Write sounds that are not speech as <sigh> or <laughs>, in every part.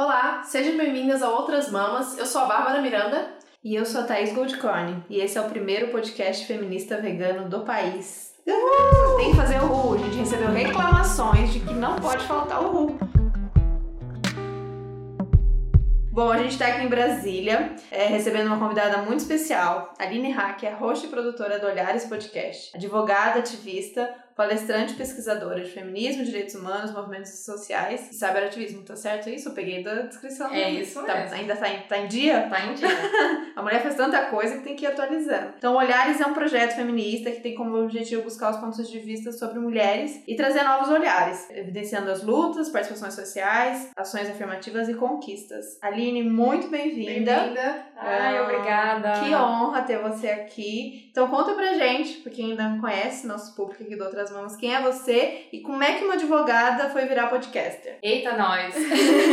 Olá, sejam bem-vindas a Outras Mamas. Eu sou a Bárbara Miranda. E eu sou a Thaís Goldcorn. E esse é o primeiro podcast feminista vegano do país. Uhul! Tem que fazer o RU. A gente recebeu reclamações de que não pode faltar o RU. Bom, a gente está aqui em Brasília, é, recebendo uma convidada muito especial, Aline Hack, é host e produtora do Olhares Podcast, advogada, ativista, palestrante pesquisadora de feminismo, direitos humanos, movimentos sociais e cyberativismo. Tá certo isso? Eu peguei da descrição. É isso tá, mesmo. Ainda tá em, tá em dia? Tá em dia. <laughs> a mulher faz tanta coisa que tem que ir atualizando. Então, Olhares é um projeto feminista que tem como objetivo buscar os pontos de vista sobre mulheres e trazer novos olhares, evidenciando as lutas, participações sociais, ações afirmativas e conquistas. Aline, muito bem-vinda. Bem-vinda. Ai, obrigada. Que honra ter você aqui. Então, conta pra gente, porque ainda não conhece, nosso público aqui do Outras Mãos, quem é você e como é que uma advogada foi virar podcaster? Eita, nós!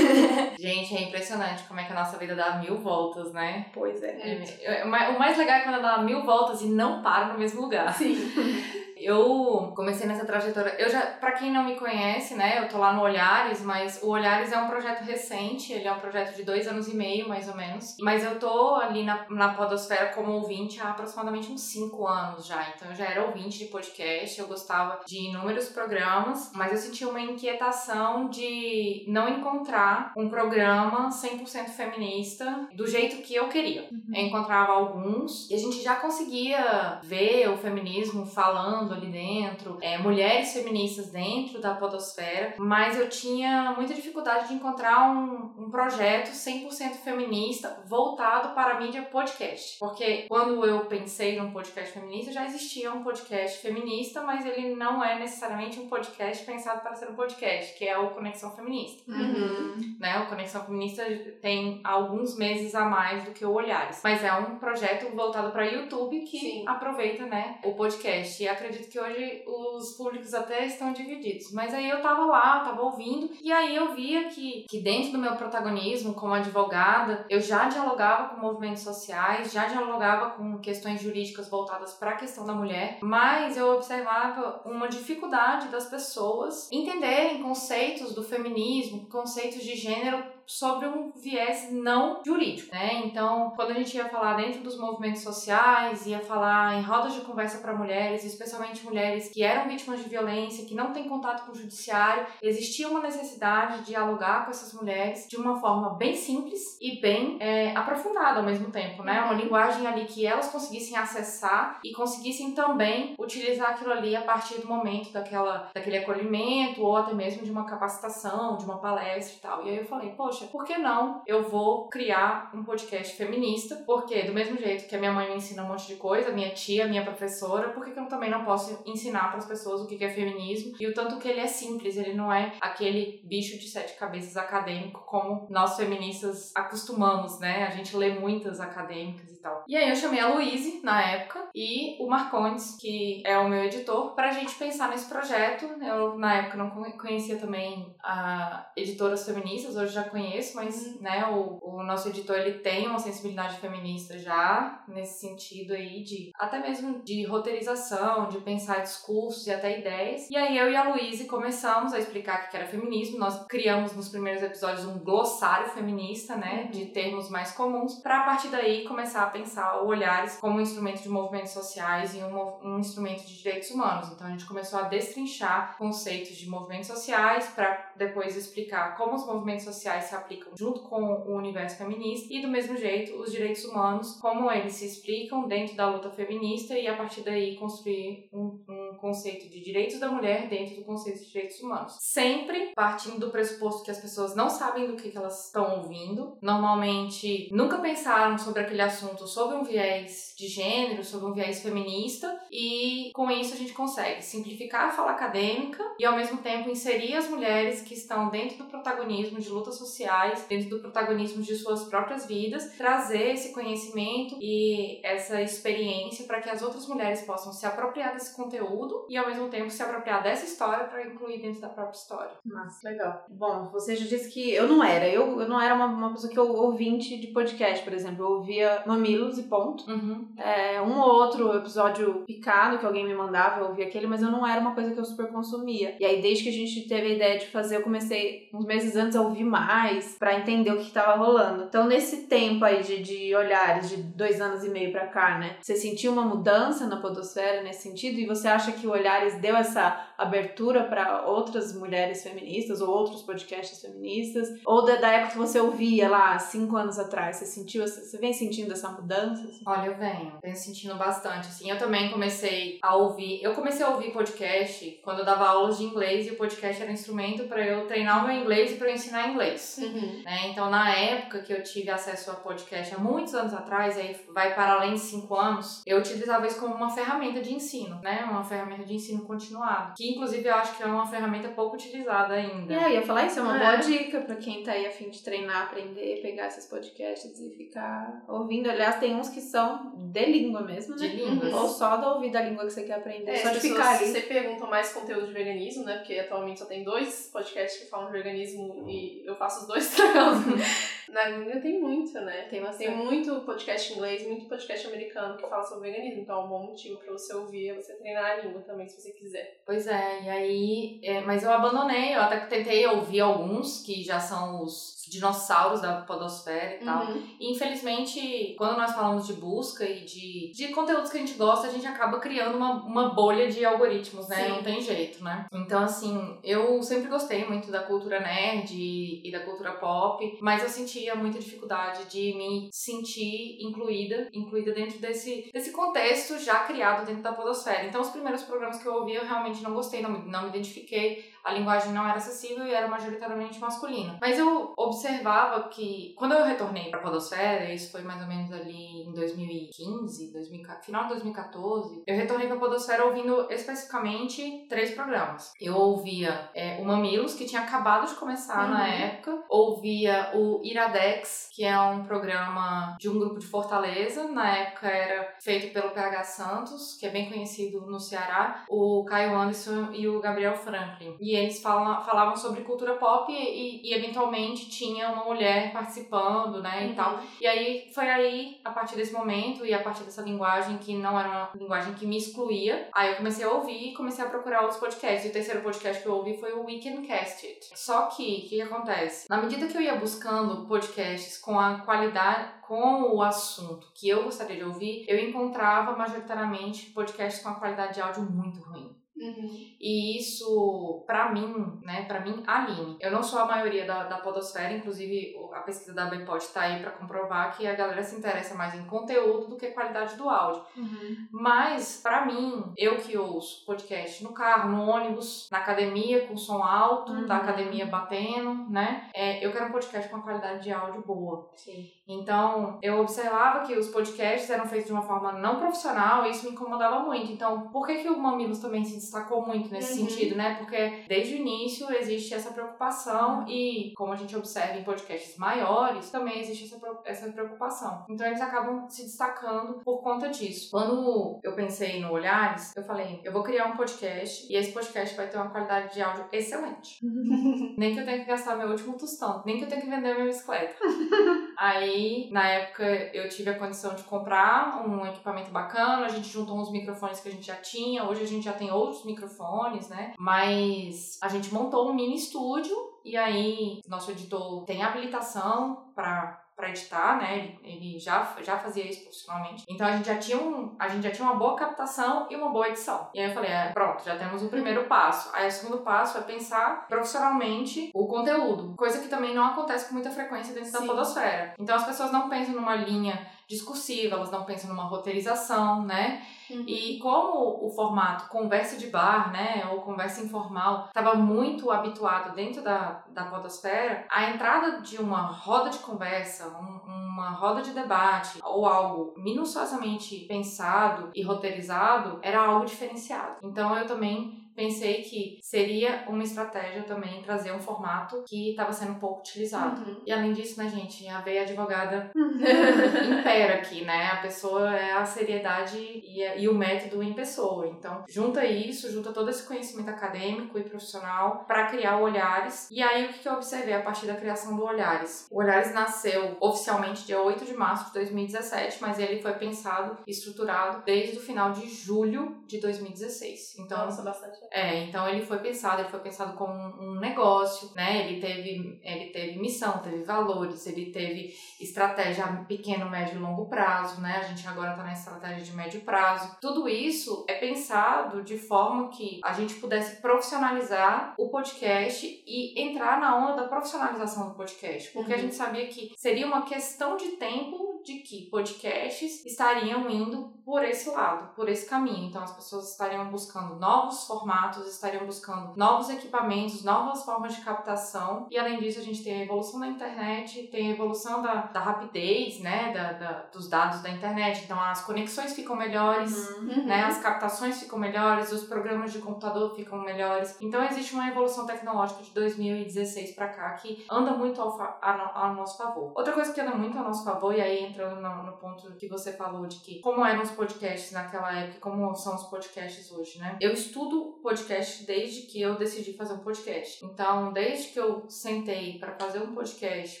<laughs> Gente, é impressionante como é que a nossa vida dá mil voltas, né? Pois é. é o mais legal é quando ela dá mil voltas e não para no mesmo lugar. Sim. <laughs> Eu comecei nessa trajetória. Eu já, para quem não me conhece, né, eu tô lá no Olhares, mas o Olhares é um projeto recente, ele é um projeto de dois anos e meio, mais ou menos. Mas eu tô ali na, na Podosfera como ouvinte há aproximadamente uns cinco anos já. Então eu já era ouvinte de podcast, eu gostava de inúmeros programas, mas eu senti uma inquietação de não encontrar um programa 100% feminista do jeito que eu queria. Uhum. Eu encontrava alguns e a gente já conseguia ver o feminismo falando ali dentro, é, mulheres feministas dentro da podosfera, mas eu tinha muita dificuldade de encontrar um, um projeto 100% feminista voltado para a mídia podcast. Porque quando eu pensei num podcast feminista, já existia um podcast feminista, mas ele não é necessariamente um podcast pensado para ser um podcast, que é o Conexão Feminista. Uhum. Né? O Conexão Feminista tem alguns meses a mais do que o Olhares, mas é um projeto voltado para YouTube que Sim. aproveita né, o podcast. E acredito acredito que hoje os públicos até estão divididos. Mas aí eu tava lá, tava ouvindo, e aí eu via que, que dentro do meu protagonismo como advogada, eu já dialogava com movimentos sociais, já dialogava com questões jurídicas voltadas para a questão da mulher, mas eu observava uma dificuldade das pessoas entenderem conceitos do feminismo, conceitos de gênero sobre um viés não jurídico, né? Então, quando a gente ia falar dentro dos movimentos sociais, ia falar em rodas de conversa para mulheres, especialmente mulheres que eram vítimas de violência, que não têm contato com o judiciário, existia uma necessidade de dialogar com essas mulheres de uma forma bem simples e bem é, aprofundada ao mesmo tempo, né? Uma linguagem ali que elas conseguissem acessar e conseguissem também utilizar aquilo ali a partir do momento daquela, daquele acolhimento ou até mesmo de uma capacitação, de uma palestra e tal. E aí eu falei, poxa, poxa, por que não eu vou criar um podcast feminista? Porque, do mesmo jeito que a minha mãe me ensina um monte de coisa, minha tia, minha professora, por que, que eu também não posso ensinar para as pessoas o que é feminismo e o tanto que ele é simples, ele não é aquele bicho de sete cabeças acadêmico como nós feministas acostumamos, né? A gente lê muitas acadêmicas e tal. E aí eu chamei a Luíse, na época, e o Marcondes, que é o meu editor, pra gente pensar nesse projeto. Eu, na época, não conhecia também a editoras feministas, hoje já conheço conheço, mas uhum. né, o, o nosso editor ele tem uma sensibilidade feminista já nesse sentido aí de até mesmo de roteirização, de pensar discursos e até ideias. E aí eu e a Luíse começamos a explicar o que era feminismo. Nós criamos nos primeiros episódios um glossário feminista, né, uhum. de termos mais comuns, para a partir daí começar a pensar olhares como um instrumento de movimentos sociais e um, um instrumento de direitos humanos. Então a gente começou a destrinchar conceitos de movimentos sociais para depois explicar como os movimentos sociais se aplicam junto com o universo feminista e do mesmo jeito os direitos humanos, como eles se explicam dentro da luta feminista e a partir daí construir um, um conceito de direitos da mulher dentro do conceito de direitos humanos. Sempre partindo do pressuposto que as pessoas não sabem do que, que elas estão ouvindo, normalmente nunca pensaram sobre aquele assunto sob um viés de gênero, sob um viés feminista e com isso a gente consegue simplificar a fala acadêmica e ao mesmo tempo inserir as mulheres que estão dentro do protagonismo de luta social sociais, dentro do protagonismo de suas próprias vidas, trazer esse conhecimento e essa experiência para que as outras mulheres possam se apropriar desse conteúdo e ao mesmo tempo se apropriar dessa história para incluir dentro da própria história. Nossa, legal. Bom, você já disse que eu não era. Eu, eu não era uma, uma pessoa que eu ouvinte de podcast, por exemplo. Eu ouvia Mamilos e ponto. Uhum. É, um ou outro episódio picado que alguém me mandava, eu ouvia aquele, mas eu não era uma coisa que eu super consumia. E aí, desde que a gente teve a ideia de fazer, eu comecei uns meses antes a ouvir mais para entender o que, que tava rolando. Então, nesse tempo aí de, de olhares, de dois anos e meio pra cá, né? Você sentiu uma mudança na podosfera nesse sentido? E você acha que o Olhares deu essa abertura para outras mulheres feministas ou outros podcasts feministas? Ou da, da época que você ouvia lá, cinco anos atrás, você sentiu, essa- você vem sentindo essa mudança? assim? Olha, eu venho, venho sentindo bastante, assim, eu também comecei a ouvir, eu comecei a ouvir podcast quando eu dava aulas de inglês e o podcast era um instrumento para eu treinar o meu inglês e para eu ensinar inglês. Uhum. né? Então, na época que eu tive acesso a podcast, há muitos anos atrás, aí vai para além de cinco anos, eu utilizava isso como uma ferramenta de ensino, né? Uma ferramenta de ensino continuado. Que, inclusive, eu acho que é uma ferramenta pouco utilizada ainda. E aí, eu ia falar isso, é uma É. boa dica pra quem tá aí a fim de treinar, aprender, pegar esses podcasts e ficar ouvindo. Aliás, tem uns que são de língua mesmo, De né? línguas. Ou só da ouvir da língua que você quer aprender, É, só de ficar ali. você perguntam mais conteúdo de veganismo, né? Porque atualmente só tem dois podcasts que falam de veganismo e eu faço os dois <laughs> trabalhos. Na gringa tem muito, né? Tem Tem bastante. muito podcast inglês, muito podcast americano que fala sobre veganismo. Então é um bom motivo pra você ouvir, é você treinar a língua também, se você quiser. Pois é, e aí. é, mas eu abandonei, eu até tentei ouvir alguns que já são os dinossauros da podosfera e tal. Uhum. E infelizmente, quando nós falamos de busca e de, de conteúdos que a gente gosta, a gente acaba criando uma, uma bolha de algoritmos, né? Sim. Não tem jeito, né? Então, assim, eu sempre gostei muito da cultura nerd e, e da cultura pop, mas eu sentia muita dificuldade de me sentir incluída, incluída dentro desse, desse contexto já criado dentro da podosfera. Então, os primeiros programas que eu ouvi, eu realmente não gostei, não, não me identifiquei a linguagem não era acessível e era majoritariamente masculina. Mas eu observava que quando eu retornei para a Podosfera, isso foi mais ou menos ali em 2015, 2014, final de 2014, eu retornei para a Podosfera ouvindo especificamente três programas. Eu ouvia é, o Mamilos, que tinha acabado de começar na Uhum. época, ouvia o Iradex, que é um programa de um grupo de Fortaleza, na época era feito pelo PH Santos, que é bem conhecido no Ceará, o Caio Anderson e o Gabriel Franklin. E eles falam, falavam sobre cultura pop e, e, eventualmente tinha uma mulher participando, né, e tal. E aí foi aí, a partir desse momento e a partir dessa linguagem que não era uma linguagem que me excluía, aí eu comecei a ouvir e comecei a procurar outros podcasts. E o terceiro podcast que eu ouvi foi o Weekend Cast It. Só que, o que acontece? Na medida que eu ia buscando podcasts com a qualidade, com o assunto que eu gostaria de ouvir, eu encontrava majoritariamente podcasts com a qualidade de áudio muito ruim. Uhum. E isso, pra mim, né, pra mim, Aline, eu não sou a maioria da, da podosfera, inclusive a pesquisa da Bpod tá aí pra comprovar que a galera se interessa mais em conteúdo do que qualidade do áudio. Uhum. Mas, pra mim, eu que ouço podcast no carro, no ônibus, na academia com som alto, Uhum. da academia batendo, né, é, eu quero um podcast com uma qualidade de áudio boa. Sim. Então, eu observava que os podcasts eram feitos de uma forma não profissional e isso me incomodava muito. Então, por que, que o Mamilos também se destacou muito nesse Uhum. sentido, né? Porque desde o início existe essa preocupação e, como a gente observa em podcasts maiores, também existe essa, preocupação. Então, eles acabam se destacando por conta disso. Quando eu pensei no Olhares, eu falei, eu vou criar um podcast e esse podcast vai ter uma qualidade de áudio excelente. <laughs> Nem que eu tenha que gastar meu último tostão, nem que eu tenha que vender minha bicicleta. <laughs> Aí, na época, eu tive a condição de comprar um equipamento bacana, a gente juntou uns microfones que a gente já tinha, hoje a gente já tem outros microfones, né? Mas a gente montou um mini estúdio e aí nosso editor tem habilitação para para editar, né? Ele, já, já fazia isso profissionalmente. Então a gente já tinha um, a gente já tinha uma boa captação e uma boa edição. E aí eu falei, é, pronto, já temos o primeiro passo. Aí o segundo passo é pensar profissionalmente o conteúdo, coisa que também não acontece com muita frequência dentro da Sim. podosfera. Então as pessoas não pensam numa linha discursiva, elas não pensam numa roteirização, né? Uhum. E como o formato conversa de bar, né, ou conversa informal, estava muito habituado dentro da, da podosfera, a entrada de uma roda de conversa, um- uma roda de debate, ou algo minuciosamente pensado e roteirizado, era algo diferenciado. Então eu também pensei que seria uma estratégia também trazer um formato que estava sendo pouco utilizado. Uhum. E além disso, né, gente, a veia advogada <laughs> impera aqui, né? A pessoa é a seriedade e, e o método em pessoa. Então, junta isso, junta todo esse conhecimento acadêmico e profissional para criar o Olhares. E aí, o que eu observei a partir da criação do Olhares? O Olhares nasceu oficialmente dia 8 de março de 2017, mas ele foi pensado e estruturado desde o final de julho de 2016. Então, Nossa, bastante. É, então ele foi pensado, ele foi pensado como um, negócio, né? Ele teve, ele teve missão, teve valores, ele teve estratégia a pequeno, médio e longo prazo, né? A gente agora está na estratégia de médio prazo. Tudo isso é pensado de forma que a gente pudesse profissionalizar o podcast e entrar na onda da profissionalização do podcast, porque a Uhum. gente sabia que seria uma questão de tempo de que podcasts estariam indo por esse lado, por esse caminho. Então as pessoas estariam buscando novos formatos, estariam buscando novos equipamentos, novas formas de captação. E além disso, a gente tem a evolução da internet, tem a evolução da, da rapidez, né, da, da- dos dados da internet. Então as conexões ficam melhores. Uhum. Né, as captações ficam melhores, os programas de computador ficam melhores. Então existe uma evolução tecnológica de 2016 para cá que anda muito ao, a ao nosso favor. Outra coisa que anda muito ao nosso favor, e aí entrando no, no ponto que você falou de que como eram os podcasts naquela época como são os podcasts hoje, né? Eu estudo podcast desde que eu decidi fazer um podcast. Então, desde que eu sentei para fazer um podcast,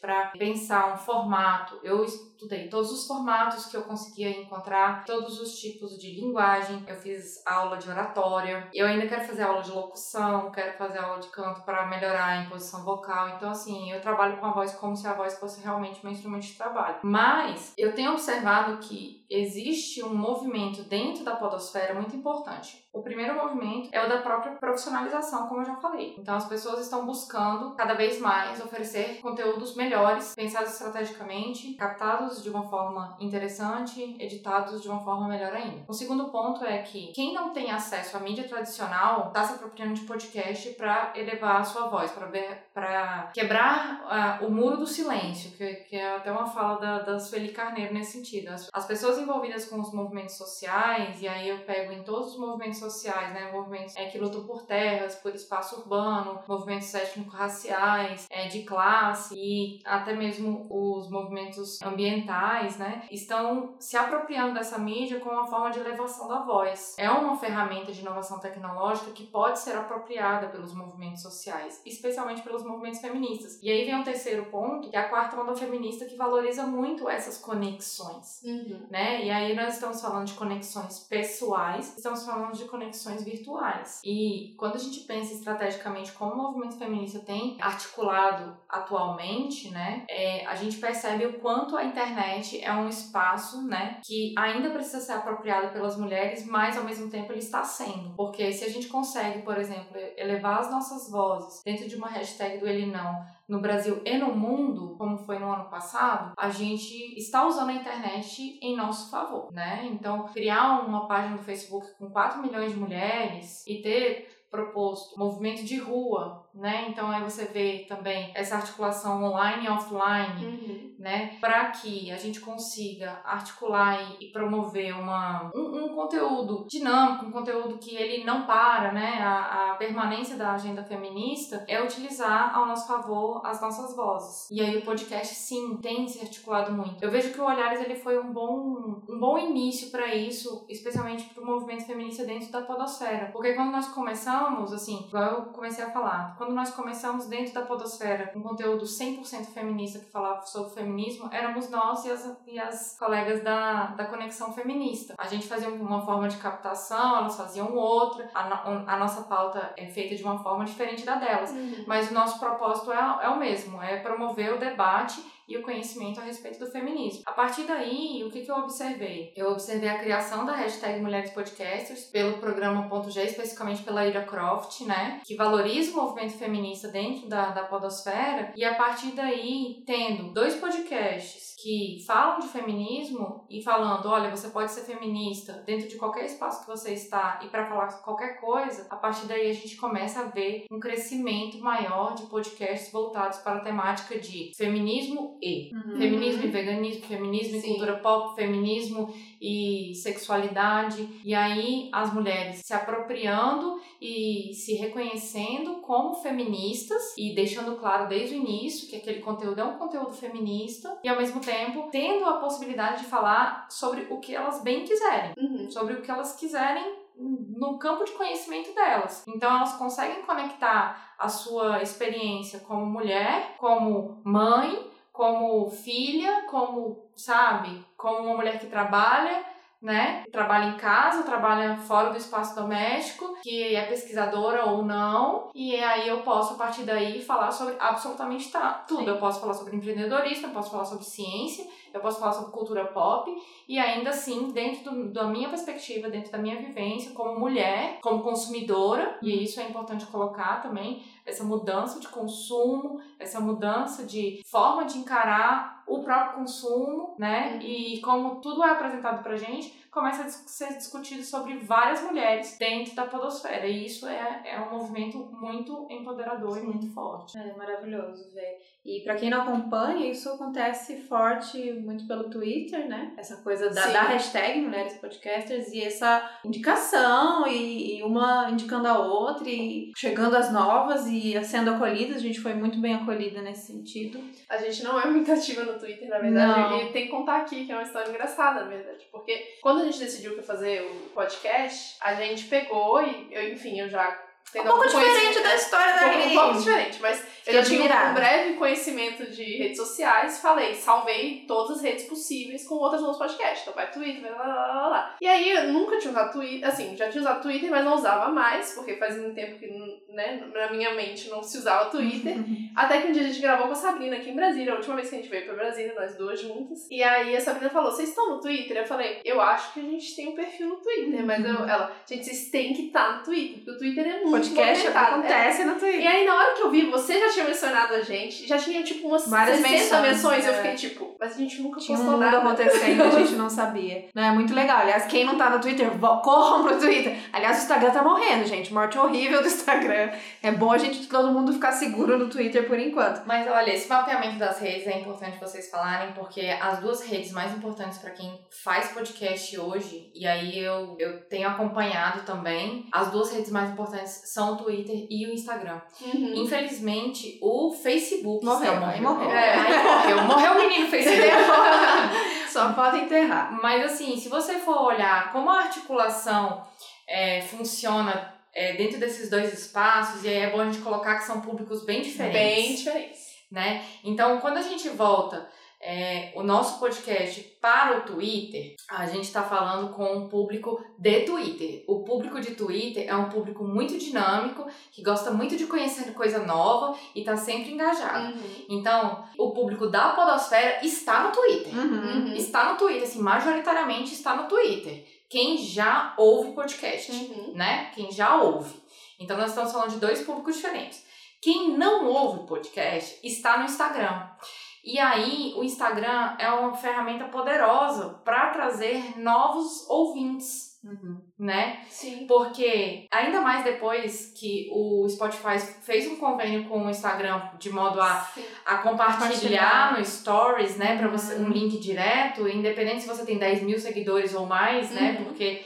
para pensar um formato, eu estudei todos os formatos que eu conseguia encontrar, todos os tipos de linguagem. Eu fiz aula de oratória. Eu ainda quero fazer aula de locução, quero fazer aula de canto para melhorar a imposição vocal. Então, assim, eu trabalho com a voz como se a voz fosse realmente meu instrumento de trabalho. Mas eu tenho observado que existe um movimento dentro da podosfera muito importante. O primeiro movimento é o da própria profissionalização, como eu já falei. Então as pessoas estão buscando cada vez mais oferecer conteúdos melhores, pensados estrategicamente, captados de uma forma interessante, editados de uma forma melhor ainda. O segundo ponto é que quem não tem acesso à mídia tradicional está se apropriando de podcast para elevar a sua voz, para quebrar ah, o muro do silêncio, que, que é até uma fala da, da Sueli Carneiro nesse sentido. As, as pessoas envolvidas com os movimentos sociais, e aí eu pego em todos os movimentos sociais, né, movimentos é, que lutam por terras, por espaço urbano, movimentos étnico-raciais, é, de classe e até mesmo os movimentos ambientais, né, estão se apropriando dessa mídia como uma forma de elevação da voz. É uma ferramenta de inovação tecnológica que pode ser apropriada pelos movimentos sociais, especialmente pelos movimentos feministas. E aí vem um terceiro ponto, que é a quarta onda feminista que valoriza muito essas conexões Uhum. né? E aí nós estamos falando de conexões pessoais, estamos falando de conexões virtuais. E quando a gente pensa estrategicamente como o movimento feminista tem articulado atualmente, né? É, a gente percebe o quanto a internet é um espaço, né? Que ainda precisa ser apropriado pelas mulheres, mas ao mesmo tempo ele está sendo. Porque se a gente consegue, por exemplo, elevar as nossas vozes dentro de uma hashtag do Ele Não no Brasil e no mundo, como foi no ano passado, a gente está usando a internet em nosso favor, né? Então, criar uma página no Facebook com 4 milhões de mulheres e ter proposto movimento de rua, né? Então aí você vê também essa articulação online e offline, Uhum. Né? Para que a gente consiga articular e, promover uma, um, um conteúdo dinâmico, um conteúdo que ele não para, né? A, a permanência da agenda feminista é utilizar ao nosso favor as nossas vozes. E aí o podcast, sim, tem se articulado muito. Eu vejo que o Olhares ele foi um bom, um bom início para isso, especialmente para o movimento feminista dentro da podosfera. Porque quando nós começamos, assim, igual eu comecei a falar, quando nós começamos dentro da podosfera um conteúdo 100% feminista que falava sobre feminismo, éramos nós e as, e as colegas da, da Conexão Feminista. A gente fazia uma forma de captação, elas faziam outra, a, a nossa pauta é feita de uma forma diferente da delas. Uhum. Mas o nosso propósito é, é o mesmo, é promover o debate e o conhecimento a respeito do feminismo. A partir daí, o que, que eu observei? Eu observei a criação da hashtag Mulheres Podcasters pelo programa Ponto G, especificamente pela Ira Croft, né? Que valoriza o movimento feminista dentro da, da podosfera. E a partir daí, tendo dois podcasts que falam de feminismo e falando, olha, você pode ser feminista dentro de qualquer espaço que você está e para falar qualquer coisa, a partir daí a gente começa a ver um crescimento maior de podcasts voltados para a temática de feminismo e Uhum. feminismo e veganismo, feminismo e Sim. cultura pop, feminismo e sexualidade. E aí as mulheres se apropriando e se reconhecendo como feministas e deixando claro desde o início que aquele conteúdo é um conteúdo feminista e ao mesmo tempo tendo a possibilidade de falar sobre o que elas bem quiserem, Uhum. sobre o que elas quiserem no campo de conhecimento delas. Então elas conseguem conectar a sua experiência como mulher, como mãe, como filha, como, sabe, como uma mulher que trabalha, né? Trabalha em casa, trabalha fora do espaço doméstico, que é pesquisadora ou não. E aí eu posso, a partir daí, falar sobre absolutamente tá, tudo. Sim. Eu posso falar sobre empreendedorismo, eu posso falar sobre ciência, eu posso falar sobre cultura pop. E ainda assim, dentro do- da minha perspectiva, dentro da minha vivência, como mulher, como consumidora, e isso é importante colocar também, essa mudança de consumo, essa mudança de forma de encarar o próprio consumo, né? Uhum. E como tudo é apresentado pra gente, começa a ser discutido sobre várias mulheres dentro da podosfera. E isso é, é um movimento muito empoderador e muito forte. É maravilhoso ver. E pra quem não acompanha, isso acontece forte muito pelo Twitter, né? Essa coisa da, Sim. da hashtag Mulheres Podcasters e essa indicação e, e uma indicando a outra e chegando as novas e sendo acolhidas. A gente foi muito bem acolhida nesse sentido. A gente não é muito ativa no Twitter, na verdade. Não. E tem que contar aqui que é uma história engraçada, na verdade. Porque quando a gente decidiu que fazer o podcast, a gente pegou e, eu, enfim, eu já. Um pouco diferente da história da um um pouco diferente, mas eu já tinha um admirada. breve conhecimento de redes sociais, falei, salvei todas as redes possíveis com outras novos podcasts. Então vai Twitter, blá, blá, blá, blá. E aí eu nunca tinha usado Twitter, assim, já tinha usado Twitter, mas não usava mais, porque fazia um tempo que, né, na minha mente não se usava Twitter. <laughs> Até que um dia a gente gravou com a Sabrina aqui em Brasília, a última vez que a gente veio pra Brasília, nós duas juntas. E aí a Sabrina falou: Vocês estão no Twitter? Eu falei: Eu acho que a gente tem um perfil no Twitter, mas eu, ela, gente, vocês têm que estar no Twitter, porque o Twitter é muito Podcast movimentado. acontece no É. Twitter. E aí, na hora que eu vi, você já tinha mencionado a gente, já tinha tipo umas Várias 60 menções, menções, eu é. fiquei tipo, mas a gente nunca Tinha um postou mundo nada. acontecendo, a gente <laughs> não sabia. Não, é muito legal. Aliás, quem não tá no Twitter, corram pro Twitter. Aliás, o Instagram tá morrendo, gente. Morte horrível do Instagram. É bom a gente, todo mundo ficar seguro no Twitter por enquanto. Mas olha, esse mapeamento das redes é importante vocês falarem, porque as duas redes mais importantes para quem faz podcast hoje, e aí eu, eu tenho acompanhado também, as duas redes mais importantes são o Twitter e o Instagram. Uhum. Infelizmente, o Facebook Morreu, está- aí morreu. É. Morreu. Morreu o menino Facebook. <laughs> Só falta enterrar. Mas assim, se você for olhar como a articulação é, funciona é, dentro desses dois espaços, e aí é bom a gente colocar que são públicos bem diferentes. Bem diferentes. né? Então, quando a gente volta é, o nosso podcast para o Twitter, a gente está falando com um público de Twitter. O público de Twitter é um público muito dinâmico, que gosta muito de conhecer coisa nova e está sempre engajado. Uhum. Então, o público da podosfera está no Twitter. Uhum. Uhum. Está no Twitter, assim, majoritariamente está no Twitter. Quem já ouve podcast Uhum. né? Quem já ouve. Então nós estamos falando de dois públicos diferentes. Quem não ouve podcast está no Instagram. E aí o Instagram é uma ferramenta poderosa para trazer novos ouvintes, Uhum. né? Sim. Porque ainda mais depois que o Spotify fez um convênio com o Instagram de modo a Sim. a compartilhar no Stories, né, para você um Uhum. link direto, independente se você tem 10 mil seguidores ou mais, né, Uhum. porque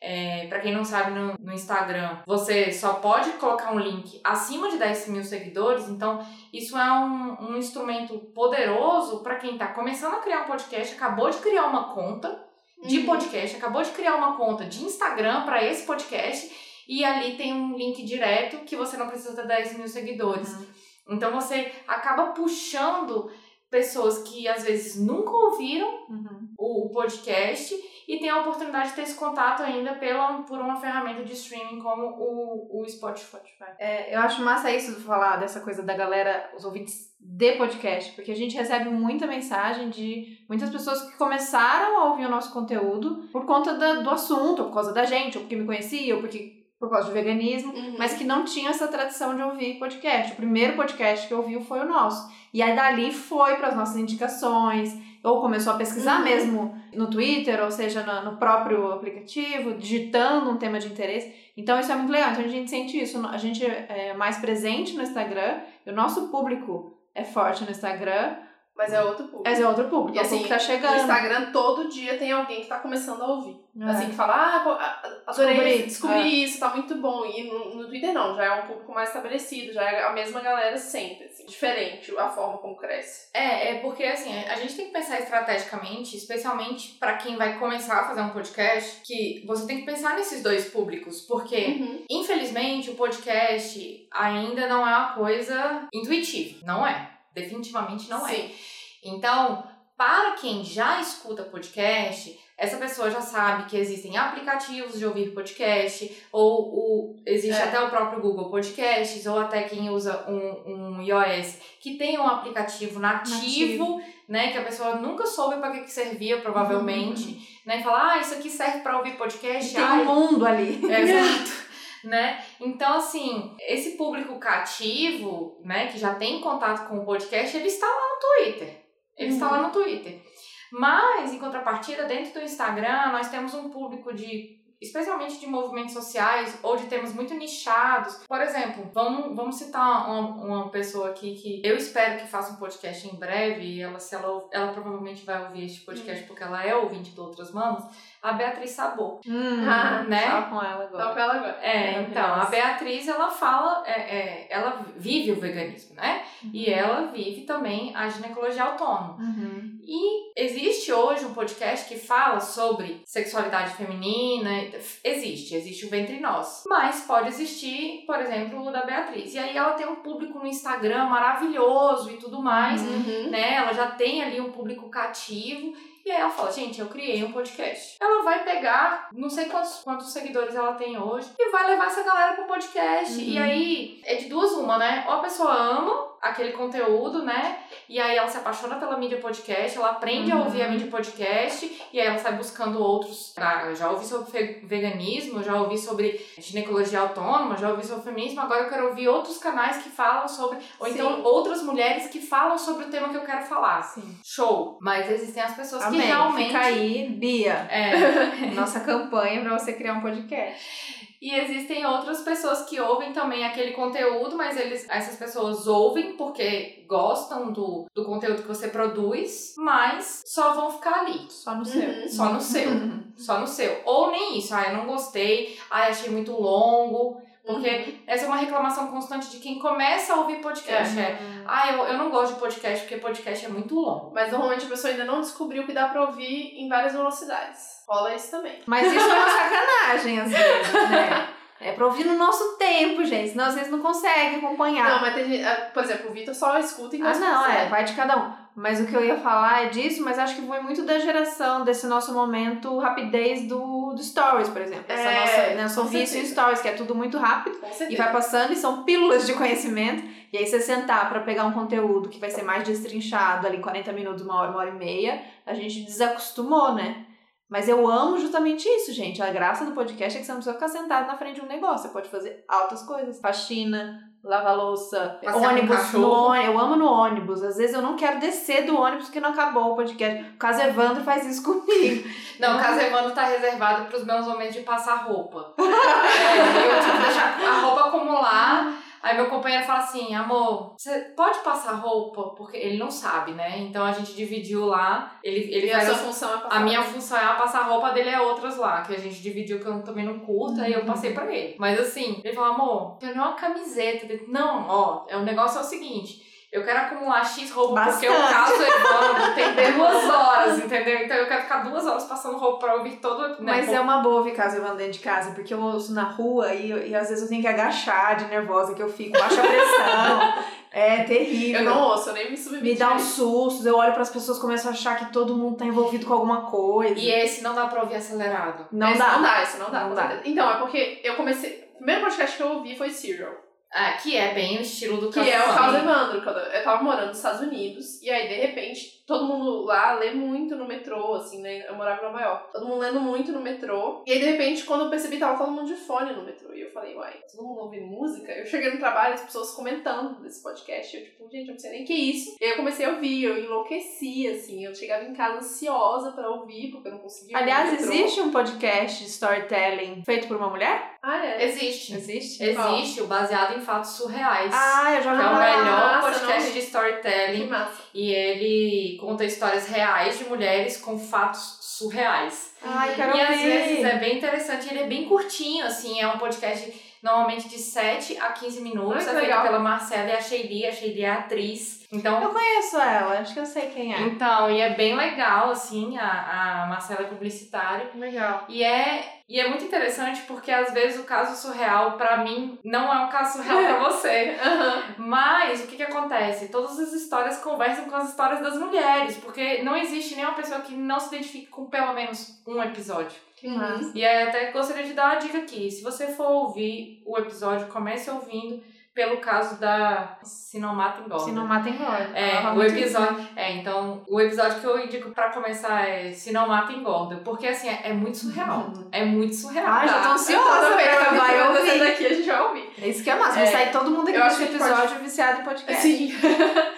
é, para quem não sabe no, no Instagram, você só pode colocar um link acima de 10 mil seguidores, então isso é um, um instrumento poderoso para quem tá começando a criar um podcast, acabou de criar uma conta de Uhum. podcast, acabou de criar uma conta de Instagram para esse podcast e ali tem um link direto que você não precisa ter 10 mil seguidores. Uhum. Então você acaba puxando pessoas que às vezes nunca ouviram Uhum. o podcast e tem a oportunidade de ter esse contato ainda pela, por uma ferramenta de streaming como o, o Spotify. É, eu acho massa isso de falar dessa coisa da galera, os ouvintes de podcast, porque a gente recebe muita mensagem de muitas pessoas que começaram a ouvir o nosso conteúdo por conta da- do assunto, ou por causa da gente, ou porque me conhecia, ou porque por causa do veganismo, Uhum. mas que não tinham essa tradição de ouvir podcast. O primeiro podcast que ouviu foi o nosso. E aí dali foi para as nossas indicações, ou começou a pesquisar Uhum. mesmo no Twitter, ou seja, no, no próprio aplicativo, digitando um tema de interesse. Então isso é muito legal. Então a gente sente isso. A gente é mais presente no Instagram, e o nosso público é forte no Instagram, Mas é outro público. mas é outro público. E é assim, público que tá No chegando. Instagram, todo dia tem alguém que tá começando a ouvir. É. Assim, que fala, ah, adorei, Descobri. descobri, É. isso, tá muito bom. E no, no Twitter não, já é um público mais estabelecido, já é a mesma galera sempre, assim. Diferente a forma como cresce. É, é porque assim, a gente tem que pensar estrategicamente, especialmente pra quem vai começar a fazer um podcast, que você tem que pensar nesses dois públicos, porque Uhum. infelizmente o podcast ainda não é uma coisa intuitiva, não é. Definitivamente não é. Sim. Então, para quem já escuta podcast, essa pessoa já sabe que existem aplicativos de ouvir podcast, ou existe É. até o próprio Google Podcasts, ou até quem usa um, um iOS que tem um aplicativo nativo, né? Que a pessoa nunca soube para que, que servia, provavelmente, né? E fala, ah, isso aqui serve para ouvir podcast. Tem Ai, um mundo ali. é, Exato. <laughs> Né? Então, assim, esse público cativo, né, que já tem contato com o podcast, ele está lá no Twitter. Ele está lá no Twitter. Mas, em contrapartida, dentro do Instagram, nós temos um público de. Especialmente de movimentos sociais ou de temas muito nichados. Por exemplo, vamos, vamos citar uma, uma pessoa aqui que eu espero que faça um podcast em breve. E ela, se ela, ela provavelmente vai ouvir este podcast porque ela é ouvinte de outras mamas. A Beatriz Sabor. Hum, Ah, né? Fala com ela agora. pra ela agora. É, Maravilhosa. então, a Beatriz, ela fala, é, é, ela vive o veganismo, né? E ela vive também a ginecologia autônoma. Uhum. E existe hoje um podcast que fala sobre sexualidade feminina. Existe, existe o Ventre Nós. Mas pode existir, por exemplo, o da Beatriz. E aí ela tem um público no Instagram maravilhoso e tudo mais, Uhum. né? Ela já tem ali um público cativo. E aí ela fala, gente, eu criei um podcast. Ela vai pegar, não sei quantos, quantos seguidores ela tem hoje, e vai levar essa galera pro podcast. Uhum. E aí, é de duas uma, né? Ou a pessoa ama aquele conteúdo, né? E aí ela se apaixona pela mídia podcast, ela aprende a Uhum. ouvir a mídia podcast, e aí ela sai buscando outros. Ah, eu já ouvi sobre veganismo, já ouvi sobre ginecologia autônoma, já ouvi sobre feminismo, agora eu quero ouvir outros canais que falam sobre. Ou Sim. então outras mulheres que falam sobre o tema que eu quero falar. Sim. Show! Mas existem as pessoas Amém. que realmente. Fica aí, Bia. É, <laughs> Nossa campanha pra você criar um podcast. E existem outras pessoas que ouvem também aquele conteúdo, mas eles, essas pessoas ouvem porque gostam do, do conteúdo que você produz, mas só vão ficar ali. Só no seu. Uhum. Só no seu. <laughs> Só no seu. Ou nem isso. Ah, eu não gostei. Ah, achei muito longo. Porque Uhum. essa é uma reclamação constante de quem começa a ouvir podcast. É. Ah, eu, eu não gosto de podcast porque podcast é muito longo. Mas normalmente a pessoa ainda não descobriu que dá pra ouvir em várias velocidades. Rola isso também. Mas isso é uma sacanagem, às vezes, né? É pra ouvir no nosso tempo, gente. Senão às vezes não consegue acompanhar. Não, mas tem gente, ah, por exemplo, o Vitor só escuta em Ah, duas não, é, vai de cada um. Mas o que eu ia falar é disso, mas acho que foi muito da geração desse nosso momento rapidez do, do Stories, por exemplo. Essa É, nossa, né, nosso vício. Stories, que é tudo muito rápido. E vai passando e são pílulas de conhecimento. E aí você sentar pra pegar um conteúdo que vai ser mais destrinchado ali, 40 minutos, uma hora, uma hora e meia, a gente desacostumou, né? Mas eu amo justamente isso, gente. A graça do podcast é que você não precisa ficar sentado na frente de um negócio. Você pode fazer altas coisas. Faxina, lavar louça, Passear ônibus. No ônibus. Eu amo no ônibus. Às vezes eu não quero descer do ônibus porque não acabou o podcast. O caso Evandro faz isso comigo. <laughs> Não, o caso Evandro tá reservado pros meus momentos de passar roupa. é, <laughs> eu tipo, deixar a roupa acumular. Aí meu companheiro fala assim, amor, você pode passar roupa? Porque ele não sabe, né? Então a gente dividiu lá. Ele, ele E a sua as- função é passar. A minha função é passar roupa dele é outras lá, que a gente dividiu que eu também não curto, aí eu Uhum. passei pra ele. Mas assim, ele falou, amor, eu nem uma camiseta. Ele, não, ó, é, o negócio é o seguinte. Eu quero acumular X roupa porque o Bastante. caso Evandro tem <laughs> duas horas, entendeu? Então eu quero ficar duas horas passando roupa pra ouvir todo. Né, Mas pô- é uma boa ficar Evandro dentro de casa, porque eu ouço na rua e, e às vezes eu tenho que agachar de nervosa que eu fico, baixa pressão. <laughs> é terrível. Eu não ouço, eu nem me submeto. Me dá um sustos, eu olho para as pessoas começo a achar que todo mundo tá envolvido com alguma coisa. E esse não dá pra ouvir acelerado. não Esse dá. Não dá, esse não dá. Não dá. Então, é porque eu comecei. O primeiro podcast que eu ouvi foi Serial. Ah, que é bem o estilo do Que é o Evandro. Evandro. Quando eu tava morando nos Estados Unidos. E aí, de repente, todo mundo lá lê muito no metrô, assim, né? Eu morava em Nova York. Todo mundo lendo muito no metrô. E aí, de repente, quando eu percebi, tava todo mundo de fone no metrô. E eu falei, uai, todo mundo ouvindo música? Eu cheguei no trabalho, as pessoas comentando desse podcast. Eu, tipo, gente, eu não sei nem o que é isso. E aí eu comecei a ouvir, eu enlouqueci, assim. Eu chegava em casa ansiosa pra ouvir, porque eu não conseguia ouvir Aliás, existe um podcast de storytelling feito por uma mulher? Ah, é? Existe. Existe? Existe, o baseado em fatos surreais. Ah, eu já que é o melhor podcast não de Que storytelling. massa. E ele conta histórias reais de mulheres com fatos surreais. Ai, quero e às vezes é bem interessante, ele é bem curtinho, assim, é um podcast normalmente de 7 a 15 minutos. Ai, é feito legal. pela Marcela e a Sheili, a Sheili é atriz. Então, Eu conheço ela, acho que eu sei quem é. então, e é bem legal, assim, a, a Marcela é publicitária. Legal. E é, e é muito interessante porque às vezes o caso surreal, pra mim, não é um caso surreal pra você. <laughs> Aham. Mas o que que acontece? Todas as histórias conversam com as histórias das mulheres, porque não existe nenhuma pessoa que não se identifique com pelo menos um episódio. Massa. E aí até gostaria de dar uma dica aqui. Se você for ouvir o episódio, comece ouvindo pelo caso da Sinomata Engorda. Se não mata, engorda. É, o episódio. É, então, o episódio que eu indico pra começar é Se Não Mata Engorda. Porque assim, é, é muito surreal. É muito surreal. Ai, já tô ansiosa pra vai ouvir. daqui a gente vai ouvir. É isso que é massa. É, Vai sair todo mundo aqui eu acho nesse episódio viciado em podcast. Sim. <laughs>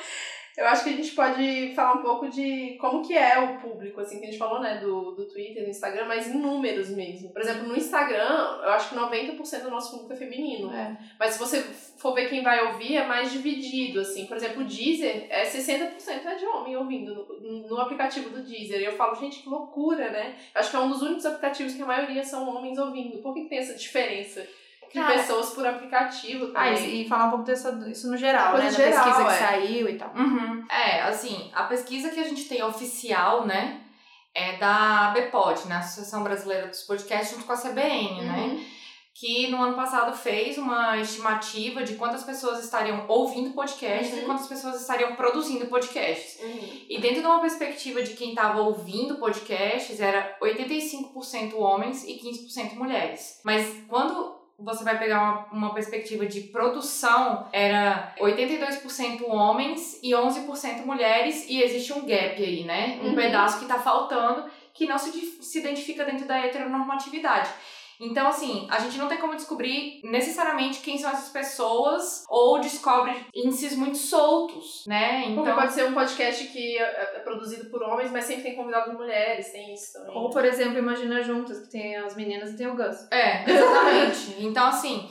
Eu acho que a gente pode falar um pouco de como que é o público, assim, que a gente falou, né, do, do Twitter, do Instagram, mas em números mesmo. Por exemplo, no Instagram, eu acho que 90% do nosso público é feminino. É. Mas se você for ver quem vai ouvir, é mais dividido, assim. Por exemplo, o Deezer, é 60% é de homem ouvindo no, no aplicativo do Deezer. E eu falo, gente, que loucura, né? Eu acho que é um dos únicos aplicativos que a maioria são homens ouvindo. Por que, que tem essa diferença? De Cara, pessoas por aplicativo Ah, também. e, e falar um pouco dessa, isso no geral, Coisa né? Da geral, pesquisa que é. saiu e tal. Uhum. É, assim, a pesquisa que a gente tem oficial, né, é da BPOD, né, Associação Brasileira dos Podcasts, junto com a CBN, né, Uhum. que no ano passado fez uma estimativa de quantas pessoas estariam ouvindo podcasts Uhum. e quantas pessoas estariam produzindo podcasts. Uhum. E dentro de uma perspectiva de quem estava ouvindo podcasts, era 85% homens e 15% mulheres. Mas quando você vai pegar uma, uma perspectiva de produção, era 82% homens e 11% mulheres, e existe um gap aí, né? Um Uhum. pedaço que tá faltando, que não se, se identifica dentro da heteronormatividade. Então, assim, a gente não tem como descobrir necessariamente quem são essas pessoas ou descobre índices muito soltos, né? Porque Então, pode ser um podcast que é é produzido por homens, mas sempre tem convidados mulheres, tem isso também. Ou, por exemplo, Imagina Juntas, que tem as meninas e tem o Gus. É, exatamente. então, assim,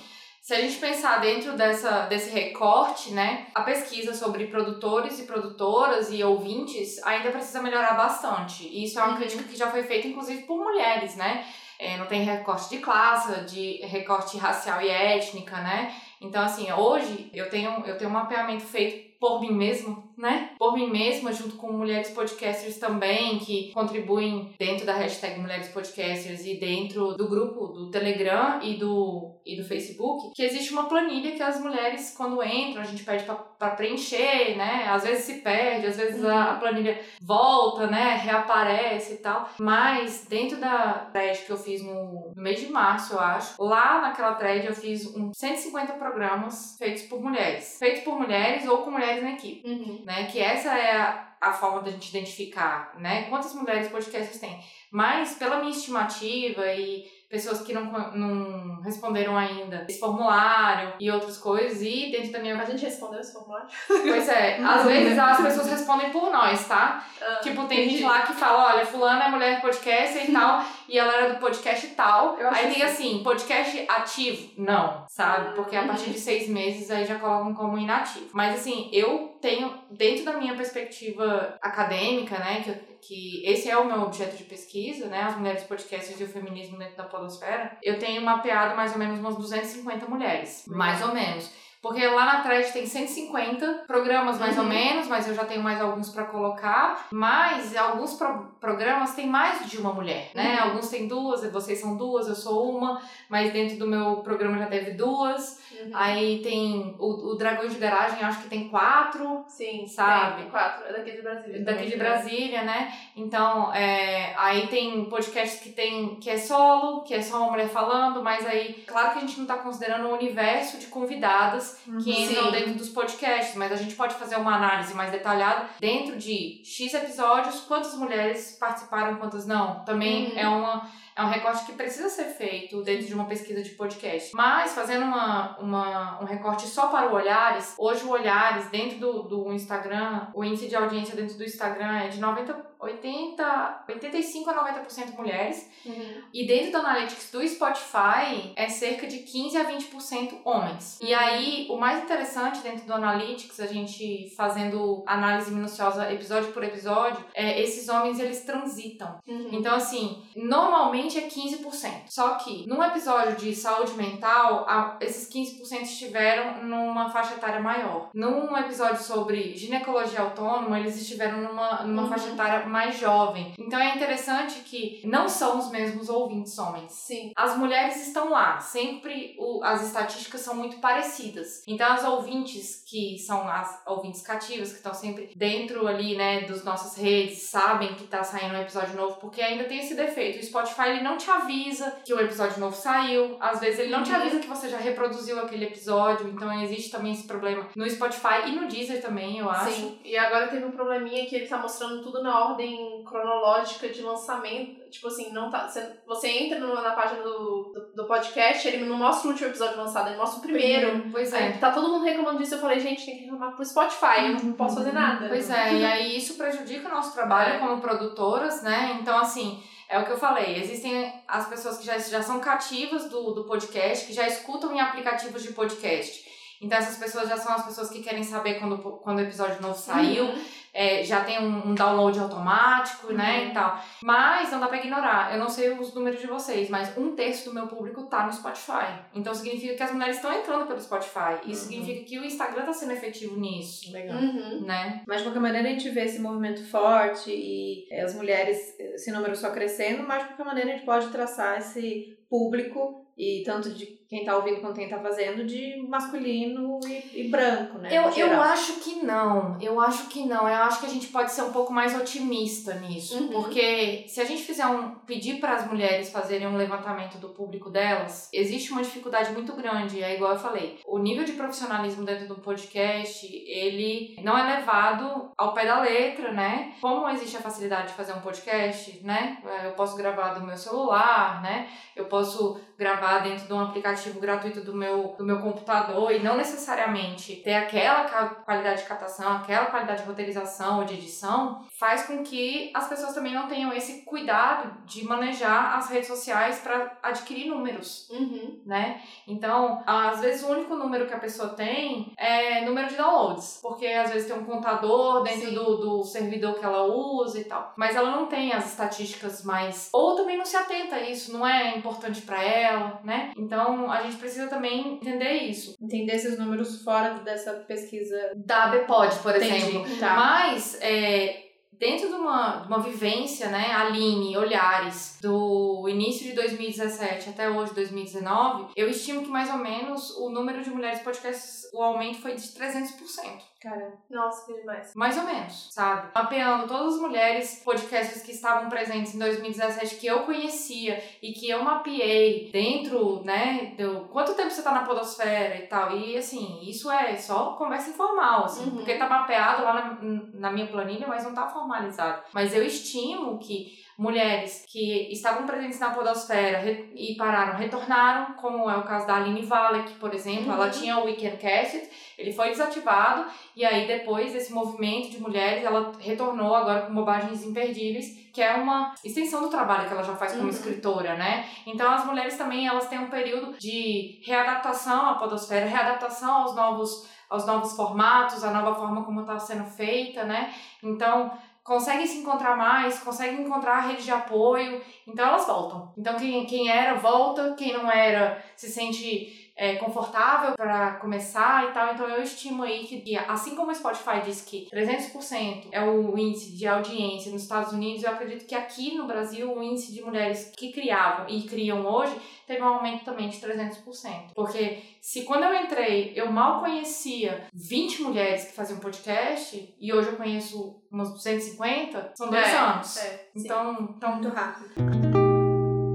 se a gente pensar dentro dessa, desse recorte, né, a pesquisa sobre produtores e produtoras e ouvintes ainda precisa melhorar bastante. E isso é uma Uhum. crítica que já foi feita, inclusive, por mulheres, né? É, não tem recorte de classe, de recorte racial e étnica, né? Então, assim, hoje eu tenho, eu tenho um mapeamento feito por mim mesma, né? Por mim mesma, junto com mulheres podcasters também, que contribuem dentro da hashtag Mulheres Podcasters e dentro do grupo do Telegram e do, e do Facebook, que existe uma planilha que as mulheres, quando entram, a gente pede pra preencher, né? Às vezes se perde, às vezes a, a planilha volta, né? Reaparece e tal. Mas dentro da thread que eu fiz no, no mês de março, eu acho, lá naquela thread eu fiz um 150 programas feitos por mulheres. Feitos por mulheres ou com mulheres na equipe Uhum. né? Que essa é a, a forma da gente identificar, né? Quantas mulheres podcasters tem. Mas, pela minha estimativa e pessoas que não, não responderam ainda esse formulário e outras coisas, e dentro da minha... A gente respondeu esse formulário? Pois é, <laughs> às vezes as pessoas respondem por nós, tá? Ah, Tipo, tem gente lá que fala, olha, fulana é mulher podcaster e <laughs> tal, e ela era do podcast tal. Aí tem assim. podcast ativo? Não, sabe? Porque a partir de seis meses aí já colocam como inativo. Mas assim, eu tenho, dentro da minha perspectiva acadêmica, né, que, que esse é o meu objeto de pesquisa, né, as mulheres podcasters e o feminismo dentro da podosfera, eu tenho mapeado mais ou menos umas 250 mulheres. Mais ou menos. Porque lá na thread tem 150 programas mais ou Uhum. menos, mas eu já tenho mais alguns pra colocar. Mas alguns pro- programas tem mais de uma mulher, né? Uhum. Alguns tem duas, vocês são duas, eu sou uma, mas dentro do meu programa já teve duas. Uhum. Aí tem o, o Dragões de Garagem, acho que tem quatro. Sim, Sabe? tem quatro. É daqui de Brasília. Daqui de né? Brasília, né? Então, é, aí tem podcasts que tem que é solo, que é só uma mulher falando, mas aí, claro que a gente não tá considerando o universo de convidadas que entram Sim. dentro dos podcasts, mas a gente pode fazer uma análise mais detalhada dentro de X episódios, quantas mulheres participaram, quantas não. Também Uhum. é uma é um recorte que precisa ser feito dentro de uma pesquisa de podcast. Mas, fazendo uma, uma, um recorte só para o Olhares, hoje o Olhares, dentro do, do Instagram, o índice de audiência dentro do Instagram é de 90, 80, 85 a 90% mulheres. Uhum. E dentro do Analytics do Spotify é cerca de 15 a 20% homens. E aí, o mais interessante dentro do Analytics, a gente fazendo análise minuciosa episódio por episódio, é esses homens eles transitam. Uhum. Então, assim, normalmente é 15%. Só que num episódio de saúde mental, a- esses 15% estiveram numa faixa etária maior. Num episódio sobre ginecologia autônoma, eles estiveram numa, numa Uhum. faixa etária mais jovem. Então é interessante que não são os mesmos ouvintes homens. Sim. As mulheres estão lá, sempre o- as estatísticas são muito parecidas. Então as ouvintes que são as ouvintes cativas, que estão sempre dentro ali, né, das nossas redes, sabem que tá saindo um episódio novo, porque ainda tem esse defeito. O Spotify ele não te avisa que o episódio novo saiu, às vezes ele não te Uhum. avisa que você já reproduziu aquele episódio, então existe também esse problema no Spotify e no Deezer também, eu acho. Sim, e agora teve um probleminha que ele tá mostrando tudo na ordem cronológica de lançamento. Tipo assim, não tá. Você, você entra no- na página do, do, do podcast, ele não mostra o último episódio lançado, ele mostra o primeiro. Pois é. Aí tá todo mundo reclamando disso. Eu falei, gente, tem que reclamar pro Spotify, eu não posso fazer nada. Pois é, e aí isso prejudica o nosso trabalho É. como produtoras, né? Então, assim, é o que eu falei. Existem as pessoas que já, já são cativas do, do podcast, que já escutam em aplicativos de podcast. Então, essas pessoas já são as pessoas que querem saber quando, quando o episódio novo saiu. Uhum. É, já tem um, um download automático, né, Uhum. e tal. Mas não dá pra ignorar. Eu não sei os números de vocês, mas um terço do meu público tá no Spotify. Então significa que as mulheres estão entrando pelo Spotify. Isso Uhum. significa que o Instagram tá sendo efetivo nisso, Legal. Uhum. né? Mas de qualquer maneira a gente vê esse movimento forte e eh, as mulheres, esse número só crescendo, mas de qualquer maneira a gente pode traçar esse público e tanto de quem tá ouvindo quanto quem tá fazendo de masculino e, e branco, né? Eu, eu acho que não. Eu acho que não. Eu acho que a gente pode ser um pouco mais otimista nisso. Uhum. Porque se a gente fizer um. pedir para as mulheres fazerem um levantamento do público delas, existe uma dificuldade muito grande. É igual eu falei. O nível de profissionalismo dentro do podcast, ele não é levado ao pé da letra, né? Como existe a facilidade de fazer um podcast, né? Eu posso gravar do meu celular, né? Eu posso gravar dentro de um aplicativo gratuito do meu, do meu computador e não necessariamente ter aquela qualidade de captação, aquela qualidade de roteirização ou de edição, faz com que as pessoas também não tenham esse cuidado de manejar as redes sociais para adquirir números, Uhum. né? Então, às vezes o único número que a pessoa tem é número de downloads, porque às vezes tem um contador dentro Sim. do, do servidor que ela usa e tal, mas ela não tem as estatísticas mais ou também não se atenta a isso, não é importante para ela, né? Então, a gente precisa também entender isso. Entender esses números fora dessa pesquisa. Da BPOD, por Entendi. exemplo. Tá. Mas, é, dentro de uma, de uma vivência, né, Aline, Olhares, do início de 2017 até hoje, 2019, eu estimo que mais ou menos o número de mulheres podcasts, o aumento foi de 300%. Cara, Nossa, que demais. Mais ou menos, sabe? Mapeando todas as mulheres podcasters que estavam presentes em 2017 que eu conhecia e que eu mapeei dentro, né, do quanto tempo você tá na podosfera e tal. E assim, isso é só conversa informal, assim, Uhum. porque tá mapeado lá na, na minha planilha, mas não tá formalizado. Mas eu estimo que mulheres que estavam presentes na podosfera e pararam, retornaram, como é o caso da Aline Valek, por exemplo, Uhum. ela tinha o Weekend Cast, ele foi desativado e aí, depois desse movimento de mulheres, ela retornou agora com Bobagens Imperdíveis, que é uma extensão do trabalho que ela já faz como Uhum. escritora, né? Então, as mulheres também, elas têm um período de readaptação à podosfera, readaptação aos novos, aos novos formatos, a nova forma como está sendo feita, né? Então, conseguem se encontrar mais, conseguem encontrar a rede de apoio, então elas voltam. Então, quem, quem era, volta, quem não era, se sente é, confortável para começar e tal. Então eu estimo aí que, assim como o Spotify diz que 300% é o índice de audiência nos Estados Unidos, eu acredito que aqui no Brasil o índice de mulheres que criavam e criam hoje teve um aumento também de 300%. Porque se quando eu entrei eu mal conhecia 20 mulheres que faziam podcast e hoje eu conheço umas 250, são dois É, anos. é, então, então Muito rápido.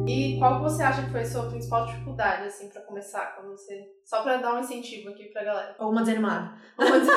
E qual que você acha que foi a sua principal dificuldade, assim, pra começar? Quando você... Só pra dar um incentivo aqui pra galera. Ou uma desanimada. Vamos <laughs> dizer...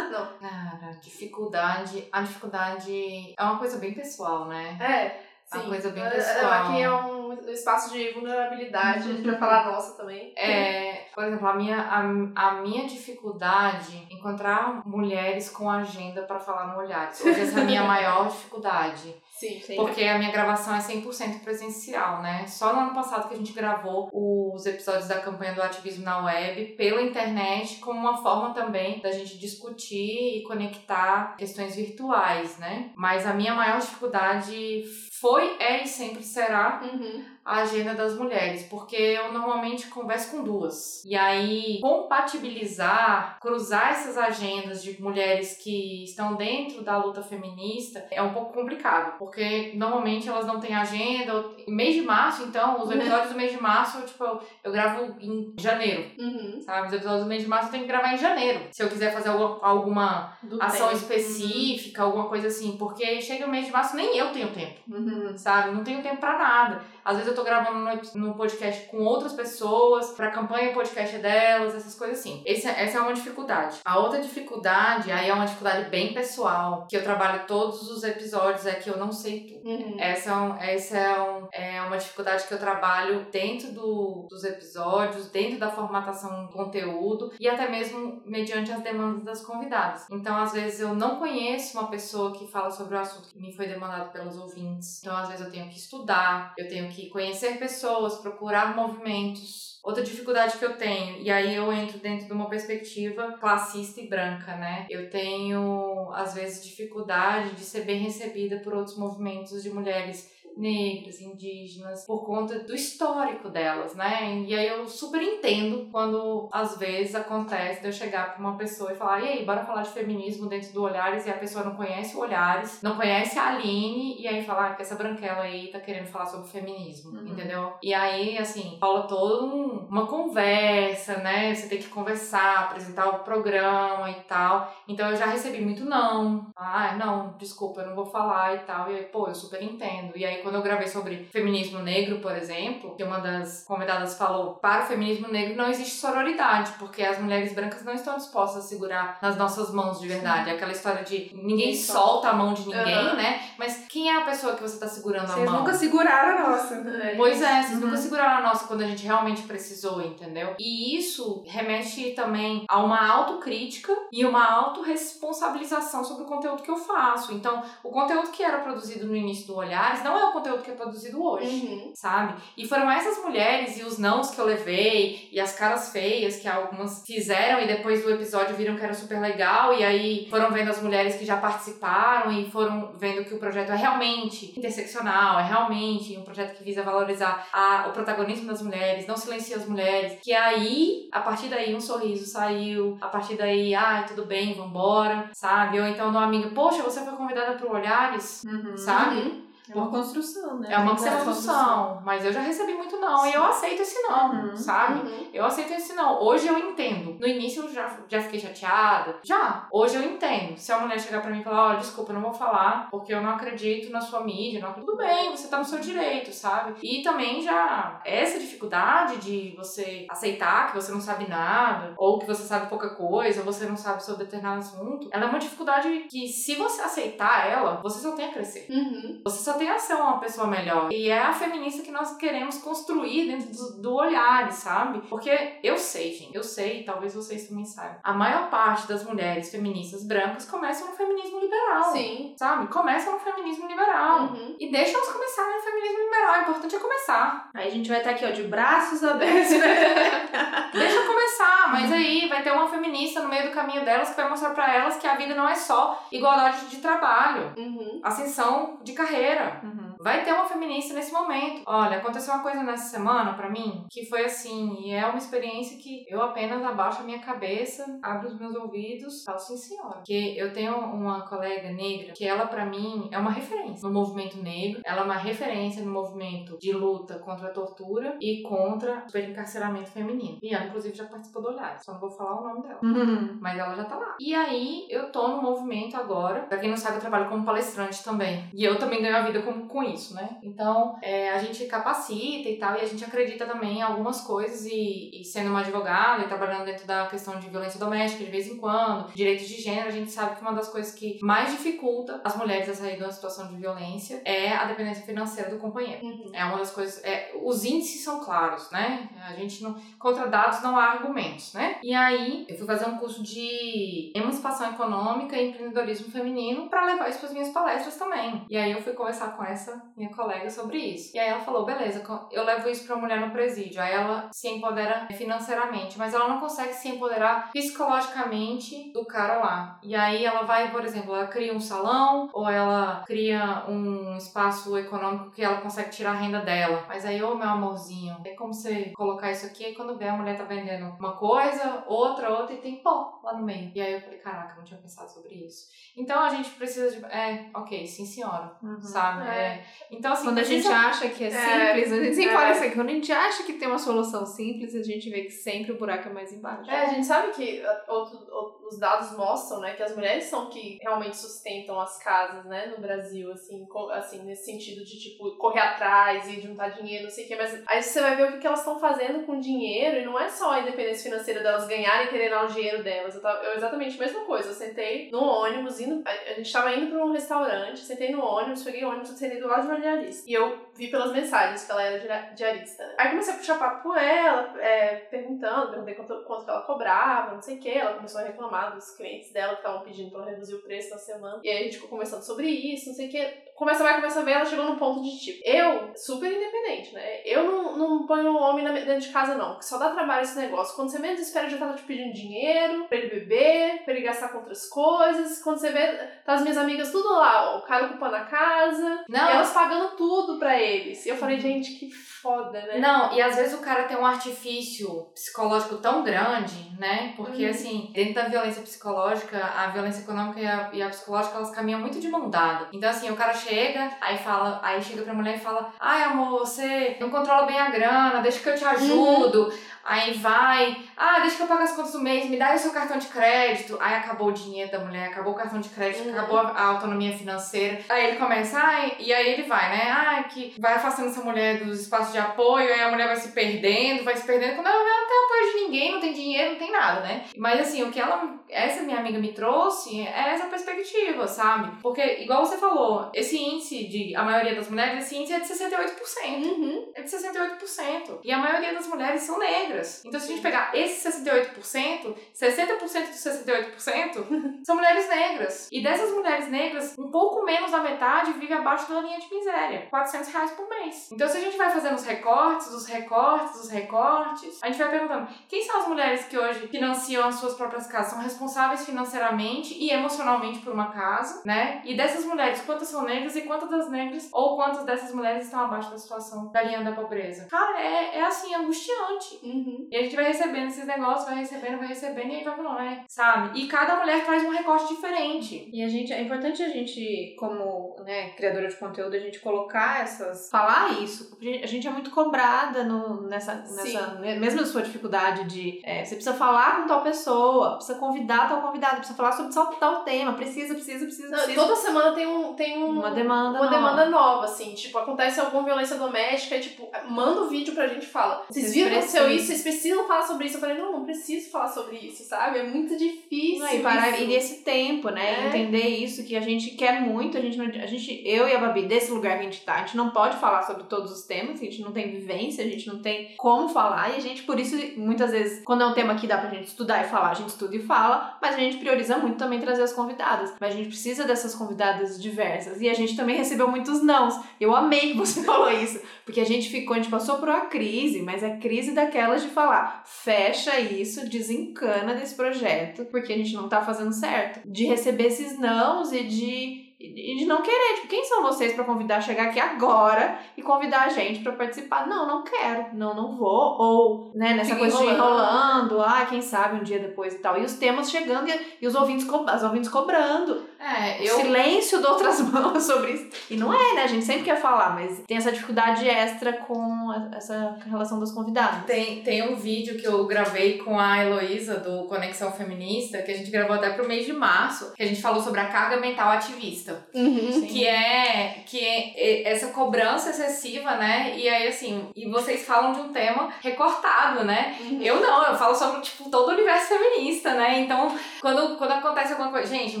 Não. Cara, dificuldade. A dificuldade é uma coisa bem pessoal, né? É, Uma sim. coisa bem É, pessoal. Aqui é um espaço de vulnerabilidade, a gente vai falar nossa também. É, por exemplo, a minha, a, a minha dificuldade é encontrar mulheres com agenda pra falar no Olhares. Hoje essa é a minha maior dificuldade. Sim, sim. Porque a minha gravação é 100% presencial, né? Só no ano passado que a gente gravou os episódios da campanha do ativismo na web pela internet, como uma forma também da gente discutir e conectar questões virtuais, né? Mas a minha maior dificuldade foi, é e sempre será Uhum. a agenda das mulheres, porque eu normalmente converso com duas. E aí, compatibilizar, cruzar essas agendas de mulheres que estão dentro da luta feminista é um pouco complicado, porque normalmente elas não têm agenda. Mês de março, então, os episódios do mês de março, eu, tipo, eu, eu gravo em janeiro. Uhum. Sabe, os episódios do mês de março eu tenho que gravar em janeiro. Se eu quiser fazer alguma, alguma ação tempo. específica, alguma coisa assim. Porque chega o mês de março, nem eu tenho tempo Uhum. Sabe? Não tenho tempo pra nada. Às vezes eu tô gravando no, podcast com outras pessoas, pra campanha podcast delas, essas coisas assim. Esse, essa é uma dificuldade. A outra dificuldade, aí é uma dificuldade bem pessoal, que eu trabalho todos os episódios, é que eu não sei tudo. Uhum. Essa, é, um, essa é, um, é uma dificuldade que eu trabalho dentro do, dos episódios, dentro da formatação do conteúdo e até mesmo mediante as demandas das convidadas. Então, às vezes, eu não conheço uma pessoa que fala sobre o assunto que me foi demandado pelos ouvintes. Então, às vezes, eu tenho que estudar, eu tenho que conhecer pessoas, procurar movimentos. Outra dificuldade que eu tenho, e aí eu entro dentro de uma perspectiva classista e branca, né? Eu tenho, às vezes, dificuldade de ser bem recebida por outros movimentos de mulheres negras, indígenas, por conta do histórico delas, né? E aí eu super entendo quando às vezes acontece de eu chegar pra uma pessoa e falar: e aí, bora falar de feminismo dentro do Olhares, e a pessoa não conhece o Olhares, não conhece a Aline, e aí falar que essa branquela aí tá querendo falar sobre feminismo, Uhum. entendeu? E aí, assim, rola toda um- uma conversa, né? Você tem que conversar, apresentar o programa e tal. Então eu já recebi muito não. Ah, não, desculpa, eu não vou falar e tal. E aí, pô, eu super entendo. E aí, quando eu gravei sobre feminismo negro, por exemplo, que uma das convidadas falou: para o feminismo negro não existe sororidade, porque as mulheres brancas não estão dispostas a segurar nas nossas mãos de verdade. Aquela história de ninguém Sim. solta a mão de ninguém, Aham. né? Mas quem é a pessoa que você tá segurando a Vocês mão? nunca seguraram a nossa. É. Pois é, vocês Uhum. nunca seguraram a nossa quando a gente realmente precisou, entendeu? E isso remete também a uma autocrítica e uma autorresponsabilização sobre o conteúdo que eu faço. Então, o conteúdo que era produzido no início do Olhares não é o conteúdo que é produzido hoje. Uhum. Sabe? E foram essas mulheres e os nãos que eu levei e as caras feias que algumas fizeram e depois do episódio viram que era super legal e aí foram vendo as mulheres que já participaram e foram vendo que o projeto é realmente interseccional, é realmente um projeto que visa valorizar a, o protagonismo das mulheres, não silencia as mulheres. Que aí, a partir daí, um sorriso saiu, a partir daí, ai, tudo bem, vambora, sabe? Ou então uma amiga, poxa, você foi convidada pro Olhares, Uhum. sabe? Uhum. É uma construção, né? É uma ser construção, mas eu já recebi muito não e eu aceito esse não, Uhum. sabe? Uhum. Eu aceito esse não. Hoje eu entendo. No início eu já, já fiquei chateada. Já. Hoje eu entendo. Se a mulher chegar pra mim e falar, ó, desculpa, eu não vou falar, porque eu não acredito na sua mídia, não acredito. Tudo bem, você tá no seu direito, sabe? E também já essa dificuldade de você aceitar que você não sabe nada, ou que você sabe pouca coisa, ou você não sabe sobre determinado assunto, ela é uma dificuldade que, se você aceitar ela, você só tem a crescer. Uhum. Você só tem a ser uma pessoa melhor. E é a feminista que nós queremos construir dentro do, do olhar, sabe? Porque eu sei, gente, eu sei, talvez vocês também saibam. A maior parte das mulheres feministas brancas começam no feminismo liberal. Sim. Sabe? Começam no feminismo liberal. Uhum. E deixa elas começarem no feminismo liberal. O importante é começar. Aí a gente vai estar aqui, ó, de braços abertos. <laughs> Deixa eu começar, mas aí vai ter uma feminista no meio do caminho delas que vai mostrar pra elas que a vida não é só igualdade de trabalho, Uhum. ascensão de carreira. Uhum. Vai ter uma feminista nesse momento. Olha, aconteceu uma coisa nessa semana para mim que foi assim, e é uma experiência que eu apenas abaixo a minha cabeça, abro os meus ouvidos, falo sim, senhora. Porque eu tenho uma colega negra que ela para mim é uma referência no movimento negro, ela é uma referência no movimento de luta contra a tortura e contra o encarceramento feminino. E ela inclusive já participou do Olhar, só não vou falar o nome dela. Uhum. Mas ela já tá lá. E aí, eu tô no movimento agora. Pra quem não sabe, eu trabalho como palestrante também. E eu também ganho a vida com, com isso, né? Então, é, a gente capacita e tal, e a gente acredita também em algumas coisas. E, e sendo uma advogada e trabalhando dentro da questão de violência doméstica de vez em quando, direitos de gênero, a gente sabe que uma das coisas que mais dificulta as mulheres a sair de uma situação de violência é a dependência financeira do companheiro. Uhum. É uma das coisas. É, os índices são claros, né? A gente não. Contra dados não há argumentos, né? E aí, eu fui fazer um curso de emancipação econômica e empreendedorismo feminino para levar isso para as minhas palestras também. E aí eu fui conversar com essa minha colega sobre isso. E aí ela falou: beleza, eu levo isso para a mulher no presídio. Aí ela se empodera financeiramente, mas ela não consegue se empoderar psicologicamente do cara lá. E aí ela vai, por exemplo, ela cria um salão ou ela cria um espaço econômico que ela consegue tirar a renda dela. Mas aí, ô meu amorzinho, é como você colocar isso aqui e quando vê a mulher tá vendendo uma coisa, outra, outra e tem pó lá no meio. E aí eu falei, caraca, não tinha pensado sobre isso. Então a gente precisa de. É, ok, sim senhora. Uhum. Sabe? É. É. Então, assim, Quando a gente acha que é É, simples, a gente sempre é. assim, quando a gente acha que tem uma solução simples, a gente vê que sempre o buraco é mais embaixo. É, a gente sabe que uh, outro- outro- os dados mostram, né, que as mulheres são que realmente sustentam as casas, né, no Brasil, assim, assim nesse sentido de, tipo, correr atrás e juntar dinheiro, não sei o quê, mas aí você vai ver o que, que elas estão fazendo com dinheiro e não é só a independência financeira delas ganharem e querendo dar o dinheiro delas. Eu, tava, eu exatamente a mesma coisa, eu sentei no ônibus, indo, a, a gente tava indo pra um restaurante, sentei no ônibus, peguei o ônibus, sentei do lado de uma diarista. E eu vi pelas mensagens que ela era dia- diarista. né? Aí comecei a puxar papo com ela, é, perguntando, perguntei quanto, quanto que ela cobrava, não sei o que. Ela começou a reclamar dos clientes dela que estavam pedindo pra ela reduzir o preço na semana. E aí a gente ficou conversando sobre isso, não sei o que. Começa vai, começa a ver, ela chegou num ponto de tipo, eu, super independente, né? Eu não, não ponho o homem dentro de casa, não, porque só dá trabalho esse negócio. Quando você menos espera, já tá te pedindo dinheiro pra ele beber, pra ele gastar com outras coisas. Quando você vê, tá as minhas amigas tudo lá, ó, o cara ocupando a casa, Não, elas pagando tudo pra eles. E eu falei, gente, que foda, né? Não, e às vezes o cara tem um artifício psicológico tão grande, né? Porque, Uhum. assim, dentro da violência psicológica, a violência econômica e a, e a psicológica, elas caminham muito de mão dada. Então, assim, o cara chega, aí fala, aí chega pra mulher e fala, ai, amor, você não controla bem a grana, deixa que eu te ajudo. Aí vai, ah, deixa que eu pague as contas do mês, me dá o seu cartão de crédito. Aí acabou o dinheiro da mulher, acabou o cartão de crédito, Uhum. acabou a, a autonomia financeira. Aí ele começa, ai, e aí ele vai, né? Ai, que vai afastando essa mulher dos espaços de apoio, aí a mulher vai se perdendo, vai se perdendo. Quando ela vê, ela não apoio de ninguém, não tem dinheiro, não tem nada, né? Mas assim, o que ela, essa minha amiga me trouxe é essa perspectiva, sabe? Porque, igual você falou, esse índice de, a maioria das mulheres, esse índice é de 68%. Uhum. É de 68%. E a maioria das mulheres são negras. Então, se a gente pegar esse 68%, 60% dos 68% <laughs> são mulheres negras. E dessas mulheres negras, um pouco menos da metade vive abaixo da linha de miséria. 400 reais por mês. Então, se a gente vai fazendo os recortes, os recortes, os recortes, a gente vai perguntando quem são as mulheres que hoje financiam as suas próprias casas, são responsáveis financeiramente e emocionalmente por uma casa, né? E dessas mulheres, quantas são negras e quantas das negras ou quantas dessas mulheres estão abaixo da situação da linha da pobreza? Cara, é, é assim, angustiante. Uhum. E a gente vai recebendo esses negócios, vai recebendo, vai recebendo, e aí vai falando, né? Sabe? E cada mulher traz um recorte diferente. E a gente, é importante a gente, como né, criadora de conteúdo, a gente colocar essas. falar isso. Porque a gente- a gente é muito cobrada no, nessa, nessa. né, Mesmo na sua dificuldade de. é, você precisa falar com tal pessoa, precisa convidar tal convidado, precisa falar sobre tal, tal tema, precisa, precisa, precisa, Não, precisa. toda semana tem um. Tem um Uma demanda Uma nova. demanda nova, assim. Tipo, acontece alguma violência doméstica e, tipo, manda o vídeo pra gente e fala. Vocês viram que aconteceu isso? Vocês precisam falar sobre isso. Eu falei, não, não preciso falar sobre isso, sabe? É muito difícil. Não, e, parar, e esse tempo, né? É. Entender isso, que a gente quer muito, a gente, a gente, eu e a Babi, desse lugar que a gente tá, a gente não pode falar sobre todos os temas, a gente não tem vivência, a gente não tem como falar, e a gente, por isso, muitas vezes, quando é um tema que dá pra gente estudar e falar, a gente estuda e fala, mas a gente prioriza muito também trazer as convidadas. Mas a gente precisa dessas convidadas diversas. E a gente também recebeu muitos nãos. Eu amei que você <laughs> falou isso, porque a gente ficou, a gente passou por uma crise, mas é crise daquelas de falar, fecha isso, desencana desse projeto, porque a gente não tá fazendo certo. De receber esses nãos e de e de não querer. Tipo, quem são vocês para convidar a chegar aqui agora e convidar a gente para participar? Não, não quero, não, não vou. Ou, né, nessa Fica coisa de enrolando. enrolando, ah, quem sabe um dia depois e tal. E os temas chegando e, e os ouvintes, co- as ouvintes cobrando. É, O eu. silêncio de outras <laughs> mãos sobre isso. E não é, né? A gente sempre quer falar, mas tem essa dificuldade extra com essa relação dos convidados. Tem, tem um vídeo que eu gravei com a Heloísa do Conexão Feminista, que a gente gravou até pro mês de março, que a gente falou sobre a carga mental ativista. Uhum. Que é, que é essa cobrança excessiva, né? E aí, assim, e vocês falam de um tema recortado, né? Uhum. Eu não, eu falo sobre, tipo, todo o universo feminista, né? Então, quando, quando acontece alguma coisa. Gente, o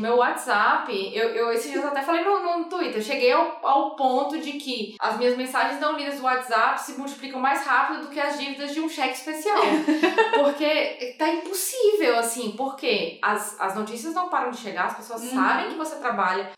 meu WhatsApp, eu, eu esses dias eu até falei no, no Twitter, eu cheguei ao, ao ponto de que as minhas mensagens não lidas do WhatsApp se multiplicam mais rápido do que as dívidas de um cheque especial. <laughs> Porque tá impossível, assim, porque as, as notícias não param de chegar, as pessoas Uhum. sabem que você trabalha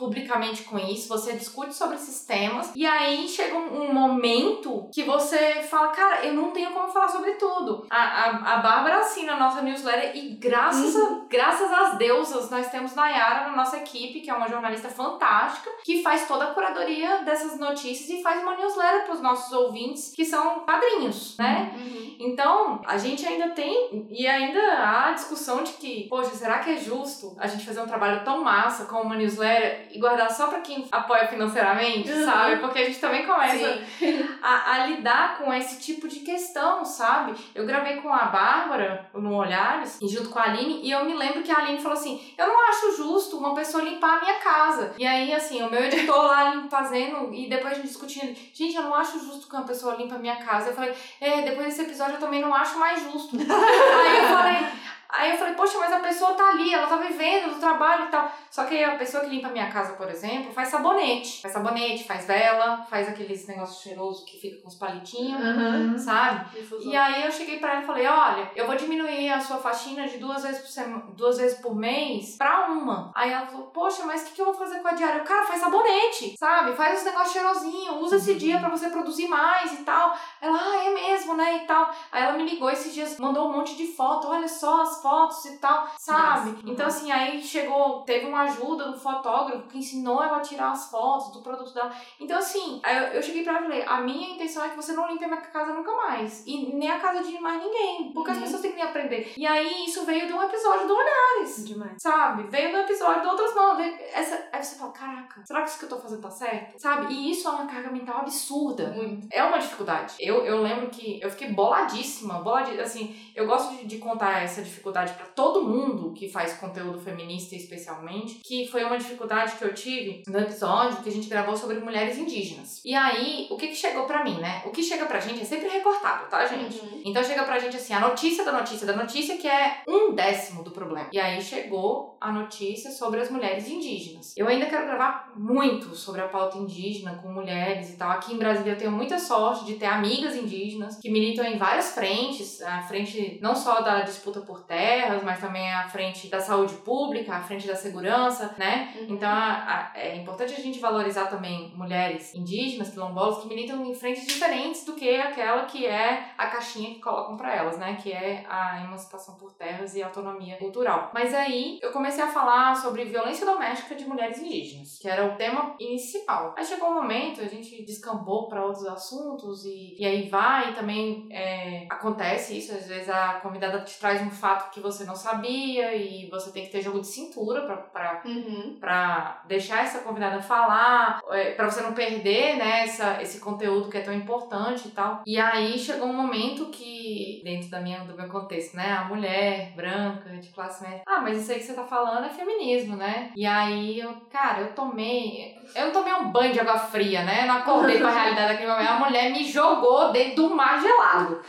com isso, você discute sobre esses temas, e aí chega um, um momento que você fala, cara, eu não tenho como falar sobre tudo. A, a, a Bárbara assina a nossa newsletter e graças, a, graças às deusas nós temos Nayara na nossa equipe, que é uma jornalista fantástica, que faz toda a curadoria dessas notícias e faz uma newsletter para os nossos ouvintes, que são padrinhos, né? Uhum. Então, a gente ainda tem, e ainda há a discussão de que, poxa, será que é justo a gente fazer um trabalho tão massa como uma newsletter e guardar só pra quem apoia financeiramente, Uhum. sabe? Porque a gente também começa <laughs> a, a lidar com esse tipo de questão, sabe? Eu gravei com a Bárbara no Olhares, e junto com a Aline, e eu me lembro que a Aline falou assim: eu não acho justo uma pessoa limpar a minha casa. E aí, assim, o meu editor lá <laughs> fazendo, e depois a gente discutindo, gente, eu não acho justo que uma pessoa limpa a minha casa. Eu falei, é, depois desse episódio eu também não acho mais justo. <laughs> aí eu falei. Aí eu falei, poxa, mas a pessoa tá ali, ela tá vivendo do trabalho e tal. Só que a pessoa que limpa a minha casa, por exemplo, faz sabonete. Faz sabonete, faz vela, faz aqueles negócios cheirosos que fica com os palitinhos, Uhum. sabe? Difusor. E aí eu cheguei pra ela e falei, olha, eu vou diminuir a sua faxina de duas vezes por semana, duas vezes por mês pra uma. Aí ela falou, poxa, mas o que, que eu vou fazer com a diária? Eu, Cara, faz sabonete, sabe? Faz os negócios cheirosinhos, usa esse dia pra você produzir mais e tal. Ela, ah, é mesmo, né? E tal. Aí ela me ligou esses dias, mandou um monte de foto, olha só as fotos e tal, sabe? Nossa. Então, assim, aí chegou, teve uma ajuda do fotógrafo que ensinou ela a tirar as fotos do produto dela. Então, assim, eu, eu cheguei pra ela e falei: a minha intenção é que você não limpe a minha casa nunca mais. E nem a casa de mais ninguém. Porque as Uhum. pessoas têm que me aprender. E aí, isso veio de um episódio do Olhares. Demais. Sabe? Veio do episódio de outras mãos. Essa, aí você fala, caraca, será que isso que eu tô fazendo tá certo? Sabe? E isso é uma carga mental absurda. Muito. É uma dificuldade. Eu, eu lembro que eu fiquei boladíssima, boladíssima. Assim, eu gosto de, de contar essa dificuldade pra todo mundo que faz conteúdo feminista, especialmente, que foi uma dificuldade que eu tive no episódio que a gente gravou sobre mulheres indígenas. E aí, o que que chegou pra mim, né? O que chega pra gente é sempre recortado, tá, gente? Uhum. Então chega pra gente assim, a notícia da notícia da notícia que é um décimo do problema. E aí chegou a notícia sobre as mulheres indígenas. Eu ainda quero gravar muito sobre a pauta indígena com mulheres e tal. Aqui em Brasília eu tenho muita sorte de ter amigas indígenas que militam em várias frentes, a frente não só da disputa por terras, mas também a frente da saúde pública, a frente da segurança, né? Uhum. Então a- a- é importante a gente valorizar também mulheres indígenas, quilombolas, que militam em frentes diferentes do que aquela que é a caixinha que colocam pra elas, né? Que é a emancipação por terras e autonomia cultural. Mas aí eu comecei a falar sobre violência doméstica de mulheres indígenas, que era o tema inicial. Aí chegou um momento, a gente descambou pra outros assuntos e, e aí vai e também é, acontece isso. Às vezes a convidada te traz um fato que você não sabia e você tem que ter jogo de cintura pra, pra Uhum. pra deixar essa convidada falar, é, pra você não perder, né, essa, esse conteúdo que é tão importante e tal. E aí chegou um momento que, dentro da minha, do meu contexto, né, a mulher branca, de classe média, ah, mas isso aí que você tá falando é feminismo, né? E aí eu, cara, eu tomei, eu não tomei um banho de água fria, né? Eu não acordei pra realidade daquele momento. A mulher me jogou dentro do mar gelado,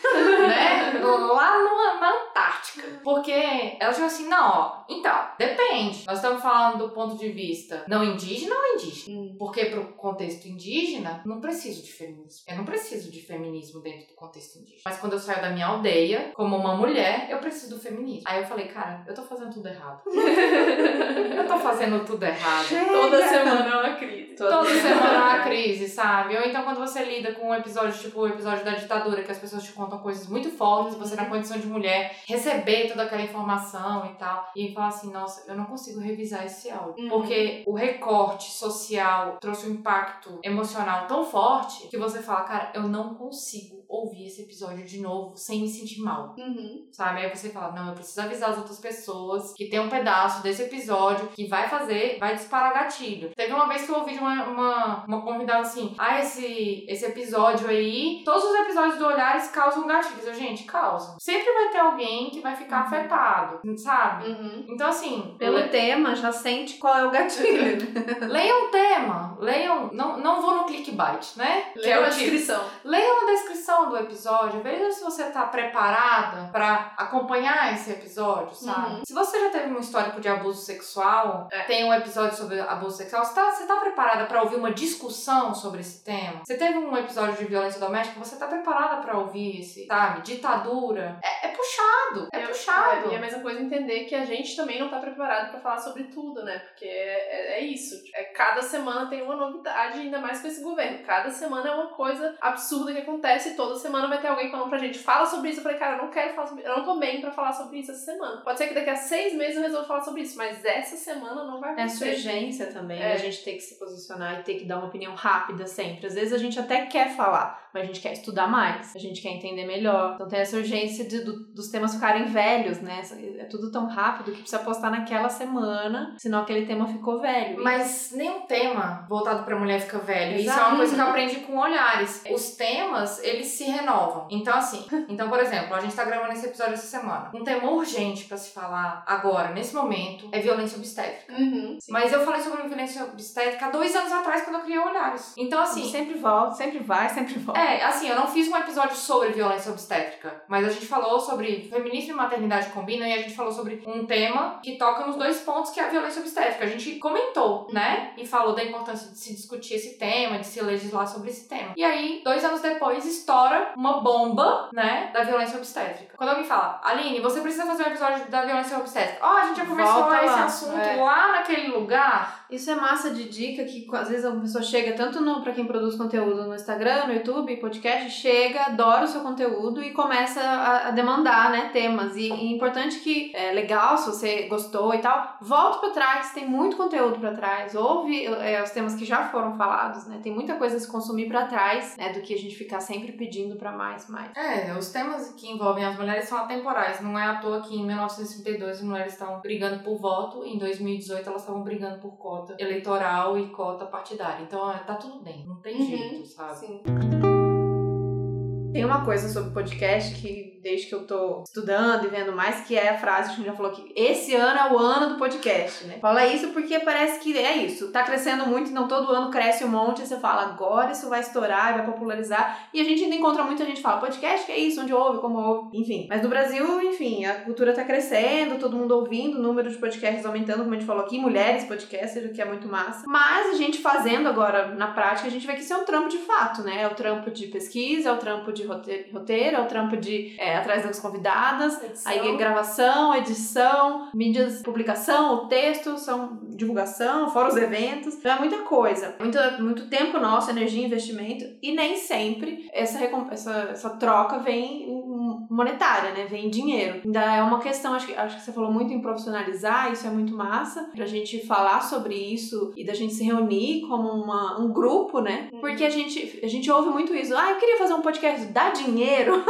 né? Lá no, na. Porque ela chegou assim, não, ó, então, depende. Nós estamos falando do ponto de vista não indígena ou indígena? Hum. Porque pro contexto indígena, não preciso de feminismo. Eu não preciso de feminismo dentro do contexto indígena. Mas quando eu saio da minha aldeia, como uma mulher, eu preciso do feminismo. Aí eu falei, cara, eu tô fazendo tudo errado. <laughs> eu tô fazendo tudo errado. Toda semana é uma crise. Toda semana é uma crise, sabe? Ou então quando você lida com um episódio, tipo o episódio da ditadura, que as pessoas te contam coisas muito fortes, você na condição de mulher, receber toda aquela informação e tal, e falar assim, nossa, eu não consigo revisar esse áudio. Uhum. Porque o recorte social trouxe um impacto emocional tão forte que você fala, cara, eu não consigo ouvir esse episódio de novo sem me sentir mal. Uhum. Sabe? Aí você fala, não, eu preciso avisar as outras pessoas que tem um pedaço desse episódio que vai fazer, vai disparar gatilho. Teve uma vez que eu ouvi de uma, uma, uma convidada assim, ah, esse, esse episódio aí, todos os episódios do Olhares causam gatilhos. Eu, gente, causam. Sempre vai ter alguém que vai ficar afetado, sabe? Uhum. Então, assim, Pelo le- tema, já sente qual é o gatilho. <laughs> leiam o tema, leiam, não, não vou no clickbait, né? Leia é a título. descrição. Leia a descrição do episódio, veja se você tá preparada pra acompanhar esse episódio, sabe? Uhum. Se você já teve um histórico de abuso sexual, É. tem um episódio sobre abuso sexual, você tá, você tá preparada pra ouvir uma discussão sobre esse tema? Você teve um episódio de violência doméstica, você tá preparada pra ouvir esse, sabe? Ditadura. É, é puxado, é, puxado. É, e a mesma coisa entender que a gente também não tá preparado pra falar sobre tudo, né? Porque é, é, é isso. É, cada semana tem uma novidade, ainda mais com esse governo. Cada semana é uma coisa absurda que acontece e toda semana vai ter alguém falando pra gente, fala sobre isso. Eu falei, cara, eu não quero falar sobre Eu não tô bem pra falar sobre isso essa semana. Pode ser que daqui a seis meses eu resolva falar sobre isso, mas essa semana não vai Essa acontecer. urgência também, É. a gente ter que se posicionar e ter que dar uma opinião rápida sempre. Às vezes a gente até quer falar, mas a gente quer estudar mais, a gente quer entender melhor. Então tem essa urgência de, do- dos temas ficarem velhos, né? É tudo tão rápido que precisa postar naquela semana, senão aquele tema ficou velho. Mas nenhum tema voltado pra mulher fica velho. Isso é Exato. uma coisa que eu aprendi com olhares. Os temas, eles se renovam. Então, assim, <laughs> então, por exemplo, a gente tá gravando esse episódio essa semana. Um tema urgente pra se falar agora, nesse momento, é violência obstétrica. Uhum. Mas eu falei sobre violência obstétrica há dois anos atrás, quando eu criei olhares. Então, assim, sempre volta, sempre vai, sempre volta. é, assim, eu não fiz um episódio sobre violência obstétrica, mas a gente falou sobre feminismo e maternidade combinam e a gente falou sobre um tema que toca nos dois pontos que é a violência obstétrica. A gente comentou, né? E falou da importância de se discutir esse tema, de se legislar sobre esse tema. E aí, dois anos depois, estoura uma bomba, né, da violência obstétrica. Quando alguém fala, Aline, você precisa fazer um episódio da violência obstétrica. Ó, a gente já conversou Volta esse lá, assunto é. lá naquele lugar. Isso é massa de dica que às vezes a pessoa chega tanto no para quem produz conteúdo no Instagram, no YouTube, podcast, chega, adora o seu conteúdo e começa a, a demandar, né, temas. E, é importante que é legal se você gostou e tal, volte para trás, tem muito conteúdo para trás, ouve é, os temas que já foram falados, né? Tem muita coisa a se consumir para trás, né, do que a gente ficar sempre pedindo para mais, mais. É, os temas que envolvem as mulheres são atemporais. Não é à toa que em 1932 as mulheres estavam brigando por voto, em 2018 elas estavam brigando por cota eleitoral e cota partidária. Então é, tá tudo bem, não tem Uhum, jeito, sabe? Sim. Tem uma coisa sobre podcast que, desde que eu tô estudando e vendo mais, que é a frase que a gente já falou aqui. Esse ano é o ano do podcast, né? Fala isso porque parece que é isso. Tá crescendo muito, então todo ano cresce um monte. E você fala, agora isso vai estourar, vai popularizar. E a gente ainda encontra muita gente que fala, podcast, que é isso? Onde ouve? Como ouve? Enfim. Mas no Brasil, enfim, a cultura tá crescendo, todo mundo ouvindo, o número de podcasts aumentando, como a gente falou aqui, mulheres podcasters, o que é muito massa. Mas a gente fazendo agora na prática, a gente vê que isso é um trampo de fato, né? É o trampo de pesquisa, é o trampo de rote- roteiro, é o trampo de é, atrás das convidadas, Edição. aí gravação, edição, mídias, publicação, o texto, são divulgação, fora os eventos. Então é muita coisa. Muito, muito tempo nosso, energia, investimento. E nem sempre essa, essa, essa troca vem monetária, né? Vem em dinheiro. Ainda é uma questão, acho que, acho que você falou muito em profissionalizar, isso é muito massa, pra gente falar sobre isso e da gente se reunir como uma, um grupo, né? Porque a gente, a gente ouve muito isso. Ah, eu queria fazer um podcast, dá dinheiro?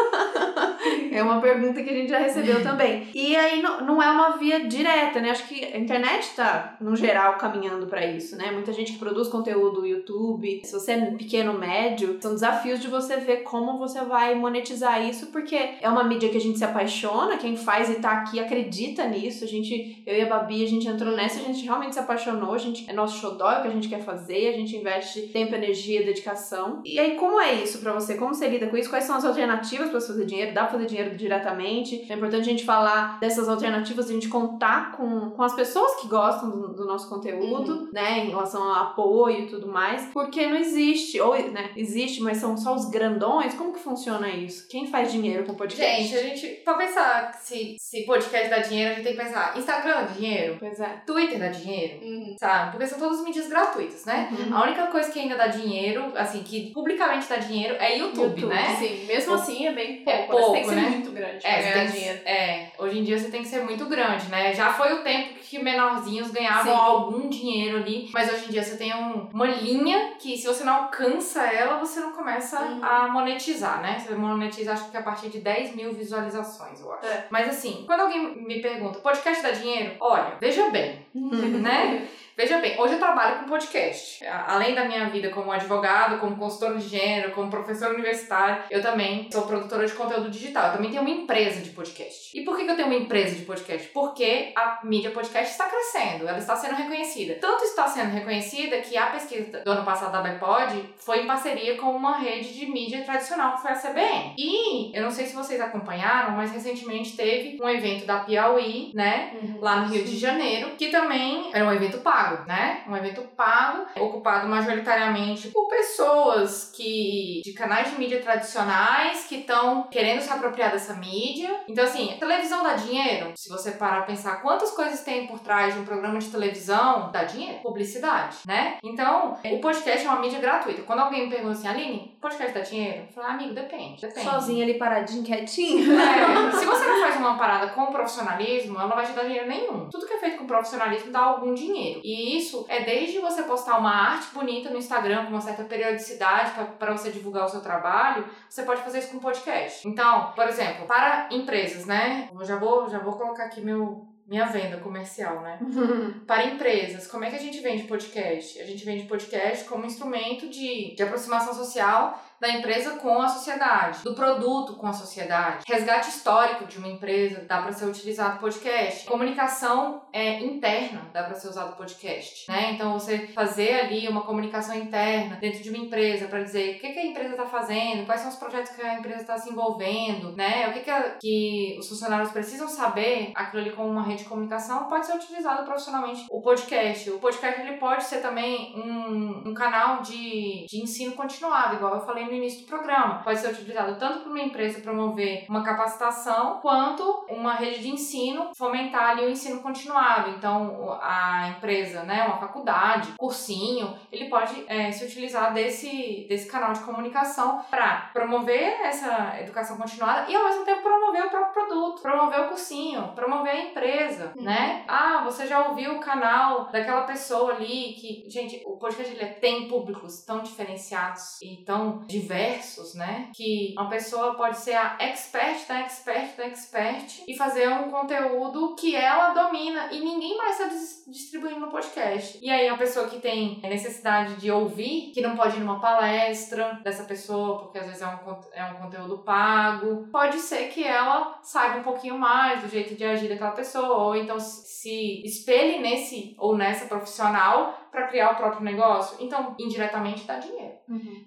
<laughs> é uma pergunta que a gente já recebeu <laughs> também. E aí não, não é uma via direta, né? Acho que a internet tá, no geral, caminhando pra isso, né? Muita gente que produz conteúdo no YouTube, se você é pequeno, médio, são desafios de você ver como você vai monetizar isso, porque é uma mídia que a gente se apaixona, quem faz e tá aqui acredita nisso. A gente, eu e a Babi, a gente entrou nessa, a gente realmente se apaixonou, a gente é nosso xodó, é o que a gente quer fazer, a gente investe tempo, energia, dedicação. E aí, como é isso pra você? Como você lida com isso? Quais são as alternativas pra você fazer dinheiro? Dá pra fazer dinheiro diretamente? É importante a gente falar dessas alternativas, a gente contar com, com as pessoas que gostam do, do nosso conteúdo, né? Em relação ao apoio e tudo mais. Porque não existe, ou, né? Existe, mas são só os grandões. Como que funciona isso? Quem faz dinheiro com podcast? Gente, a gente, pra pensar se, se podcast dá dinheiro, a gente tem que pensar, Instagram dá dinheiro? Pois é. Twitter dá dinheiro? Uhum. Sabe? Porque são todas mídias gratuitas, né? Uhum. A única coisa que ainda dá dinheiro, assim, que publicamente dá dinheiro é YouTube, YouTube, né? Sim, mesmo assim é bem pouco. É né? Você tem que pouco, ser né? muito grande É, ganhar tem dinheiro. é, hoje em dia você tem que ser muito grande, né? Já foi o tempo que menorzinhos ganhavam Sim. algum dinheiro ali, mas hoje em dia você tem um- uma linha que se você não alcança ela, você não começa Uhum. a monetizar, né? Você monetiza acho que a partir de 10 mil visualizações, eu acho. É. Mas assim, quando alguém me pergunta, podcast dá dinheiro? Olha, veja bem, né? <laughs> Veja bem, hoje eu trabalho com podcast. Além da minha vida como advogado, como consultor de gênero, como professor universitário, eu também sou produtora de conteúdo digital. Eu também tenho uma empresa de podcast. E por que eu tenho uma empresa de podcast? Porque a mídia podcast está crescendo, ela está sendo reconhecida. Tanto está sendo reconhecida que a pesquisa do ano passado da Bipod foi em parceria com uma rede de mídia tradicional, que foi a CBN. E eu não sei se vocês acompanharam, mas recentemente teve um evento da Piauí, né? Uhum. lá no Rio de Janeiro, que também era um evento pago, né? Um evento pago, ocupado majoritariamente por pessoas que de canais de mídia tradicionais que estão querendo se apropriar dessa mídia. Então assim, televisão dá dinheiro? Se você parar a pensar quantas coisas tem por trás de um programa de televisão, dá dinheiro, publicidade, né? Então, o podcast é uma mídia gratuita. Quando alguém me pergunta assim, Aline, podcast dá dinheiro? Ah, amigo, depende, depende. Sozinha ali paradinho, quietinho. É, se você não <laughs> faz uma parada com profissionalismo, ela não vai te dar dinheiro nenhum. Tudo que é feito com profissionalismo dá algum dinheiro. E isso é desde você postar uma arte bonita no Instagram com uma certa periodicidade para você divulgar o seu trabalho, você pode fazer isso com podcast. Então, por exemplo, para empresas, né? Eu já vou, já vou colocar aqui meu minha venda comercial, né? <laughs> Para empresas, como é que a gente vende podcast? A gente vende podcast como instrumento de, de aproximação social da empresa com a sociedade, do produto com a sociedade. Resgate histórico de uma empresa dá para ser utilizado podcast. Comunicação é, interna dá para ser usado podcast, né? Então você fazer ali uma comunicação interna dentro de uma empresa para dizer o que, que a empresa está fazendo, quais são os projetos que a empresa está se envolvendo, né? O que, que, a- que os funcionários precisam saber, aquilo ali como uma rede de comunicação pode ser utilizado profissionalmente. O podcast, o podcast ele pode ser também um, um canal de, de ensino continuado, igual eu falei no início do programa. Pode ser utilizado tanto para uma empresa promover uma capacitação, quanto uma rede de ensino fomentar ali o ensino continuado. Então, a empresa, né, uma faculdade, cursinho, ele pode é, se utilizar desse, desse canal de comunicação para promover essa educação continuada e, ao mesmo tempo, promover o próprio produto, promover o cursinho, promover a empresa, Uhum. né? Ah, você já ouviu o canal daquela pessoa ali que... Gente, o podcast, ele é- tem públicos tão diferenciados e tão diversos, né? Que uma pessoa pode ser a expert da expert da expert e fazer um conteúdo que ela domina e ninguém mais está dis- distribuindo no podcast. E aí a pessoa que tem necessidade de ouvir, que não pode ir numa palestra dessa pessoa, porque às vezes é um, é um conteúdo pago, pode ser que ela saiba um pouquinho mais do jeito de agir daquela pessoa, ou então se espelhe nesse ou nessa profissional para criar o próprio negócio. Então, indiretamente dá dinheiro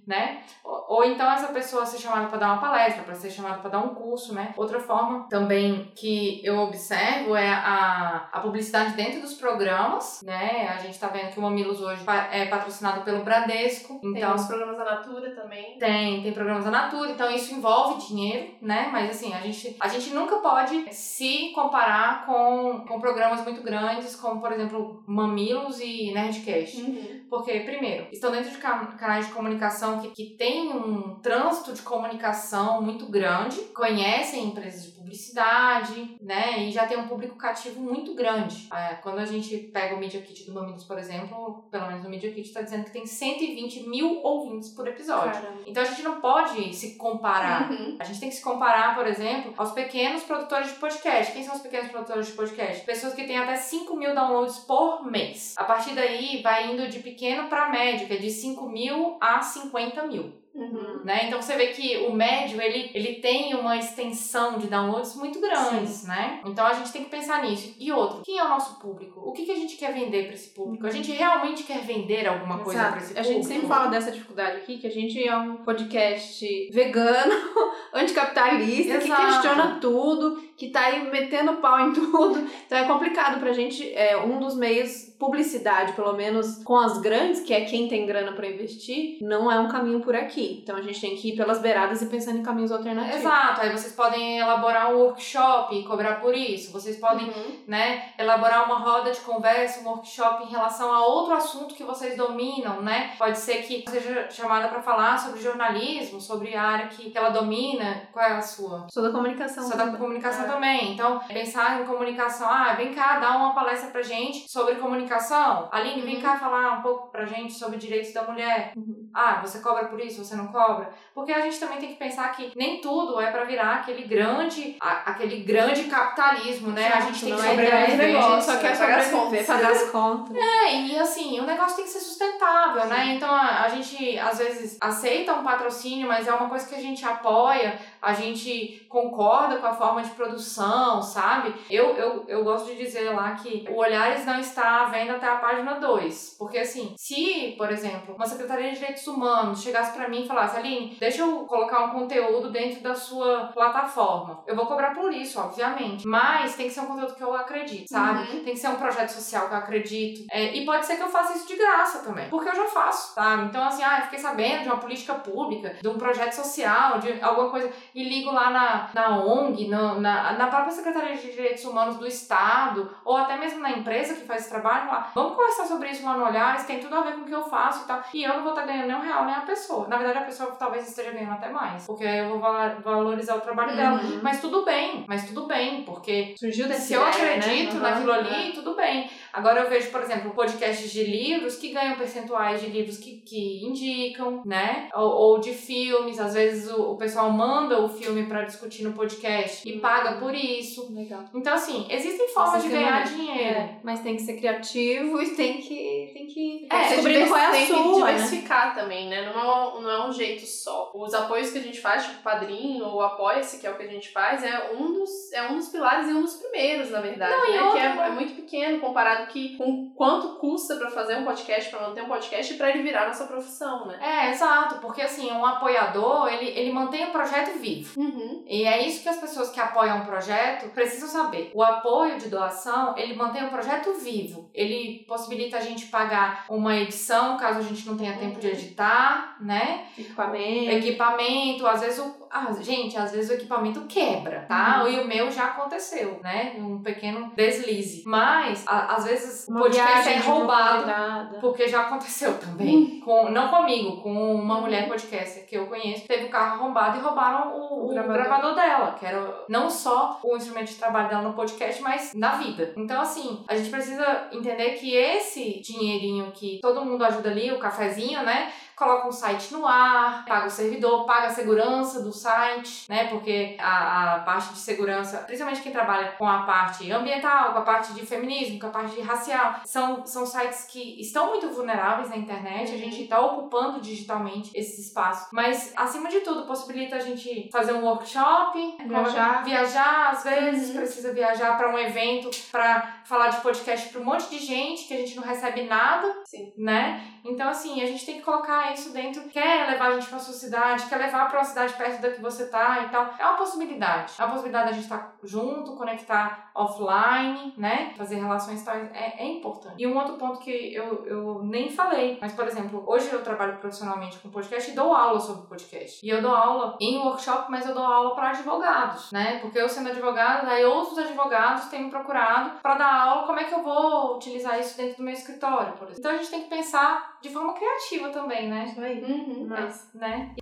né? Ou, ou então essa pessoa ser chamada para dar uma palestra, para ser chamada para dar um curso, né? Outra forma também que eu observo é a, a publicidade dentro dos programas, né? A gente tá vendo que o Mamilos hoje é patrocinado pelo Bradesco, Tem então os programas da Natura também. tem, tem programas da Natura, então isso envolve dinheiro, né? Mas assim, a gente, a gente nunca pode se comparar com, com programas muito grandes, como por exemplo Mamilos e Nerdcast. Uhum. Porque, primeiro, estão dentro de ca- canais de comunicação que, que têm um trânsito de comunicação muito grande, conhecem empresas de publicidade, né? E já tem um público cativo muito grande. É, quando a gente pega o Media Kit do Mamilos, por exemplo, pelo menos o Media Kit está dizendo que tem 120 mil ouvintes por episódio. Caramba. Então a gente não pode se comparar. Uhum. A gente tem que se comparar, por exemplo, aos pequenos produtores de podcast. Quem são os pequenos produtores de podcast? Pessoas que têm até 5 mil downloads por mês. A partir daí, vai indo de pequeno para médio, que é de 5 mil a 50 mil. Uhum. Né? Então você vê que o médio ele, ele tem uma extensão de downloads muito grandes, né? Então a gente tem que pensar nisso. E outro, quem é o nosso público? O que, que a gente quer vender para esse público? A gente realmente quer vender alguma coisa para esse A público? gente sempre fala dessa dificuldade aqui, que a gente é um podcast vegano, <laughs> anticapitalista, que Exato. questiona tudo, que tá aí metendo pau em <laughs> tudo. Então é complicado pra gente, é um dos meios, publicidade, pelo menos com as grandes, que é quem tem grana pra investir, não é um caminho por aqui. Então a gente tem que ir pelas beiradas e pensando em caminhos alternativos. Exato, aí vocês podem elaborar um workshop e cobrar por isso. Vocês podem, Uhum. né, elaborar uma roda de conversa, um workshop em relação a outro assunto que vocês dominam, né? Pode ser que seja chamada para falar sobre jornalismo, sobre a área que, ela domina. Qual é a sua? Sou da comunicação. Sou da também. Comunicação também. Então, pensar em comunicação. Ah, vem cá, dá uma palestra pra gente sobre comunicação. Aline, vem Uhum. cá falar um pouco pra gente sobre direitos da mulher. Uhum. Ah, você cobra por isso, você não cobra? Porque a gente também tem que pensar que nem tudo é pra virar aquele grande, a- aquele grande capitalismo, né? a gente tem que é sobreviver. grande negócio, só quer pagar as sobreviver, contas. Pagar as contas. É, e assim, o negócio tem que ser sustentável, né? Então a, a gente às vezes aceita um patrocínio, mas é uma coisa que a gente apoia, a gente concorda com a forma de produção, sabe? Eu, eu, eu gosto de dizer lá que o Olhares não está à venda até a página 2. Porque assim, se, por exemplo, uma Secretaria de Direitos Humanos chegasse pra mim e falasse, Aline, deixa eu colocar um conteúdo dentro da sua plataforma. Eu vou cobrar por isso, obviamente. Mas tem que ser um conteúdo que eu acredito, sabe? Uhum. Tem que ser um projeto social que eu acredito. É, e pode ser que eu faça isso de graça também. Porque eu já faço, sabe? Então, assim, ah, eu fiquei sabendo de uma política pública, de um projeto social, de alguma coisa, e ligo lá na, na ONG, no- na, na própria Secretaria de Direitos Humanos do Estado, ou até mesmo na empresa que faz esse trabalho, lá, vamos conversar sobre isso lá no Olhares, tem tudo a ver com o que eu faço e tal. E eu não vou estar ganhando nem um real, nem a pessoa. Na verdade, a pessoa talvez esteja ganhando até mais, porque aí eu vou valorizar o trabalho dela. Uhum. Mas tudo bem, mas tudo bem, porque Surgiu dessa se eu ideia, acredito né? naquilo ali, tudo bem. Agora eu vejo, por exemplo, podcasts de livros que ganham percentuais de livros que, que indicam, né? Ou, ou de filmes, às vezes o, o pessoal manda o filme pra discutir no podcast e paga por isso. Legal. Então, assim, existem formas de tem ganhar uma- dinheiro. É, mas tem que ser criativo e tem que, tem que É, descobrindo qual é a tem que sua, né? diversificar também, né? Não é, um, não é um jeito só. Os apoios que a gente faz, tipo padrinho ou apoia-se, que é o que a gente faz, é um dos, é um dos pilares e um dos primeiros, na verdade, Não, e né? Que é, é muito pequeno comparado que, com quanto custa pra fazer um podcast, pra manter um podcast e pra ele virar nossa profissão, né? É, exato, porque assim, um apoiador, ele, ele mantém o projeto vivo. Uhum. E é isso que as pessoas que apoiam o projeto precisam saber. O apoio de doação, ele mantém o projeto vivo. Ele possibilita a gente pagar uma edição, caso a gente não tenha tempo de editar, né? Equipamento. Equipamento, às vezes o. Ah, gente, às vezes o equipamento quebra, tá? E o meu já aconteceu, né? Um pequeno deslize. Mas, a- às vezes, Uma é roubado. Porque já aconteceu <laughs> também. Com, não comigo, com uma mulher podcaster que eu conheço. Teve o carro arrombado e roubaram o, O o gravador. gravador. dela, que era não só o instrumento de trabalho dela no podcast, mas na vida. Então, assim, a gente precisa entender que esse dinheirinho que todo mundo ajuda ali, o cafezinho, né? Coloca um site no ar, paga o servidor, paga a segurança do site, né? Porque a, a parte de segurança, principalmente quem trabalha com a parte ambiental, com a parte de feminismo, com a parte de racial, são, são sites que estão muito vulneráveis na internet, a gente está ocupando digitalmente esses espaços. Mas, acima de tudo, possibilita a gente fazer um workshop, Viajar. viajar às vezes, Uhum. precisa viajar para um evento, para falar de podcast para um monte de gente que a gente não recebe nada, Sim. né? Então, assim, a gente tem que colocar isso dentro. Quer levar a gente pra sua cidade, quer levar pra uma cidade perto da que você tá e tal. É uma possibilidade. É uma possibilidade da gente estar junto, conectar offline, né? Fazer relações tal. É, é importante. E um outro ponto que eu, eu nem falei, mas, por exemplo, hoje eu trabalho profissionalmente com podcast e dou aula sobre podcast. E eu dou aula em workshop, mas eu dou aula para advogados, né? Porque eu sendo advogada, aí outros advogados têm me procurado para dar aula. Como é que eu vou utilizar isso dentro do meu escritório, por exemplo? Então a gente tem que pensar de forma criativa também, né? Isso aí. Uhum. Mas- né?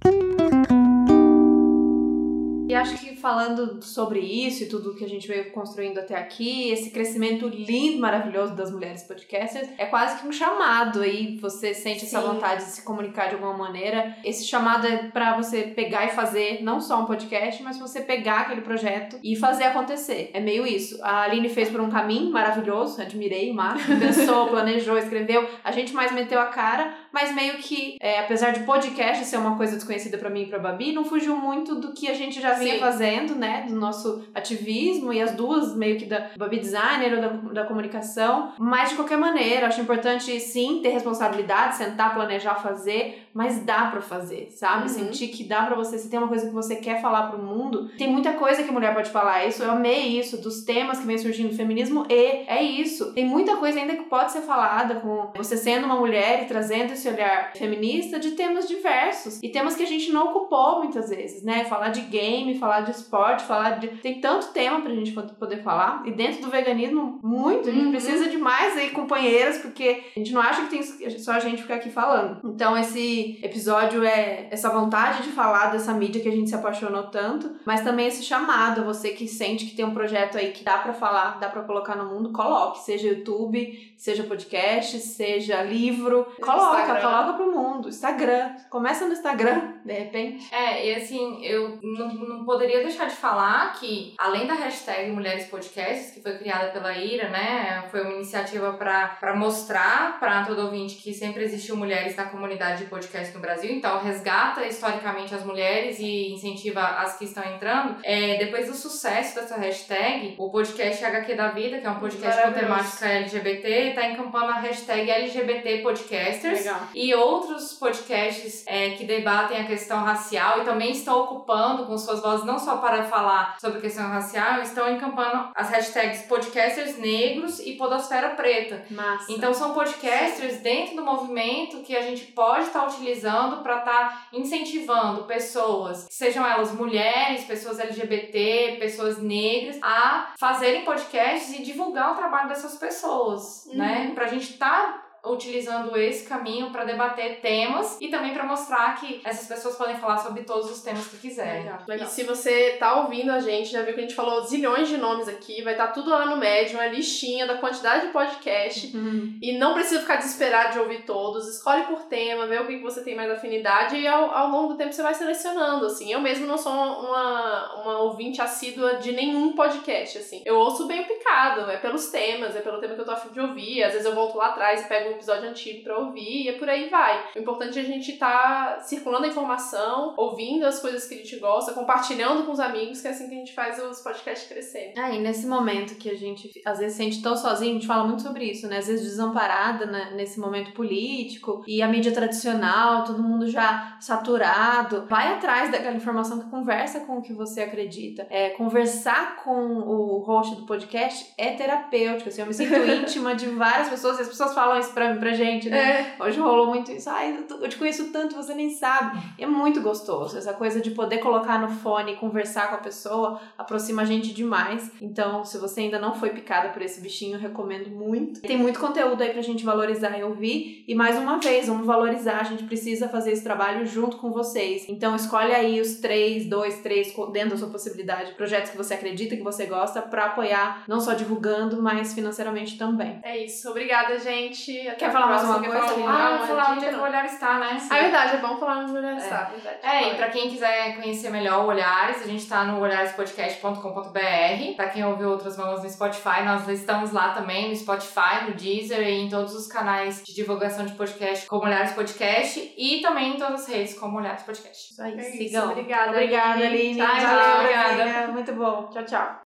E acho que falando sobre isso e tudo que a gente veio construindo até aqui, esse crescimento lindo, maravilhoso das mulheres podcasters, é quase que um chamado aí. Você sente essa Sim. vontade de se comunicar de alguma maneira. Esse chamado é pra você pegar e fazer não só um podcast, mas você pegar aquele projeto e fazer acontecer. É meio isso. A Aline fez por um caminho maravilhoso, admirei o Marco. <laughs> Pensou, planejou, escreveu. A gente mais meteu a cara, mas meio que, é, apesar de podcast ser uma coisa desconhecida pra mim e pra Babi, não fugiu muito do que a gente já vinha Sim. fazendo, né? Do nosso ativismo e as duas meio que da Babi Designer ou da, da comunicação. Mas de qualquer maneira, acho importante sim ter responsabilidade, sentar, planejar, fazer, mas dá pra fazer, sabe? Uhum. Sentir que dá pra você, se tem uma coisa que você quer falar pro mundo, tem muita coisa que a mulher pode falar. Isso, eu amei isso, dos temas que vem surgindo no feminismo e é isso. Tem muita coisa ainda que pode ser falada com você sendo uma mulher e trazendo esse esse olhar feminista de temas diversos e temas que a gente não ocupou muitas vezes, né? Falar de game, falar de esporte, falar de. Tem tanto tema pra gente poder falar. E dentro do veganismo, muito. A gente uhum. precisa de mais aí companheiras, porque a gente não acha que tem só a gente ficar aqui falando. Então, esse episódio é essa vontade de falar dessa mídia que a gente se apaixonou tanto, mas também esse chamado, você que sente que tem um projeto aí que dá para falar, dá para colocar no mundo, coloque. Seja YouTube, seja podcast, seja livro. Coloca, Instagram. coloca pro mundo. Instagram. Começa no Instagram, de repente. É, e assim, eu não, não poderia deixar de falar que, além da hashtag Mulheres Podcasts, que foi criada pela Ira, né? Foi uma iniciativa para mostrar para todo ouvinte que sempre existiu mulheres na comunidade de podcast no Brasil. Então, resgata historicamente as mulheres e incentiva as que estão entrando. É, depois do sucesso dessa hashtag, o podcast HQ da Vida, que é um podcast com temática LGBT, está encampando a hashtag LGBT Podcasters. Legal. E outros podcasts é, que debatem a questão racial e também estão ocupando com suas vozes, não só para falar sobre a questão racial, estão encampando as hashtags podcasters negros e podosfera preta. Massa. Então são podcasters dentro do movimento que a gente pode estar tá utilizando para estar tá incentivando pessoas, sejam elas mulheres, pessoas LGBT, pessoas negras, a fazerem podcasts e divulgar o trabalho dessas pessoas, né? uhum. né? Pra gente estar tá utilizando esse caminho para debater temas e também para mostrar que essas pessoas podem falar sobre todos os temas que quiserem. Legal, legal. E se você tá ouvindo a gente, já viu que a gente falou zilhões de nomes aqui, vai estar tá tudo lá no Medium, a listinha da quantidade de podcast. Uhum. E não precisa ficar desesperado de ouvir todos. Escolhe por tema, vê o que você tem mais afinidade e ao, ao longo do tempo você vai selecionando, assim. Eu mesmo não sou uma, uma ouvinte assídua de nenhum podcast, assim. Eu ouço bem o picado, é pelos temas, é pelo tema que eu tô afim de ouvir. Às vezes eu volto lá atrás e pego um episódio antigo para ouvir e é por aí vai. O importante é a gente estar tá circulando a informação, ouvindo as coisas que a gente gosta, compartilhando com os amigos, que é assim que a gente faz os podcasts crescerem. Ah, e nesse momento que a gente às vezes sente tão sozinho, a gente fala muito sobre isso, né? Às vezes desamparada né? nesse momento político e a mídia tradicional, todo mundo já saturado. Vai atrás daquela informação que conversa com o que você acredita. É, conversar com o host do podcast é terapêutico. Assim, eu me sinto <laughs> íntima de várias pessoas e as pessoas falam isso pra, pra gente, né? É. Hoje rolou muito isso. Ai, eu te conheço tanto, você nem sabe. E é muito gostoso. Essa coisa de poder colocar no fone e conversar com a pessoa aproxima a gente demais. Então, se você ainda não foi picada por esse bichinho, recomendo muito. Tem muito conteúdo aí pra gente valorizar e ouvir. E mais uma vez, vamos valorizar. A gente precisa fazer esse trabalho junto com vocês. Então, escolhe aí os três, dois, três, dentro da sua possibilidade, projetos que você acredita, que você gosta, para apoiar, não só divulgando, mas financeiramente também. É isso. Obrigada, gente. Até Quer falar mais uma coisa? Falar ah, falar onde é que o Olhar está, né? Sim. Ah, é verdade, é bom falar onde o Olhar está. É, verdade. é e pra quem quiser conhecer melhor o Olhares, a gente tá no olharespodcast.com.br. Pra quem ouviu outras vamos no Spotify, nós estamos lá também no Spotify, no Deezer e em todos os canais de divulgação de podcast como Olhares Podcast e também em todas as redes como Olhares Podcast. Isso aí, é sigam. Obrigada, Obrigada, Aline. Aline. Tchau, obrigada. Muito bom. Tchau, tchau.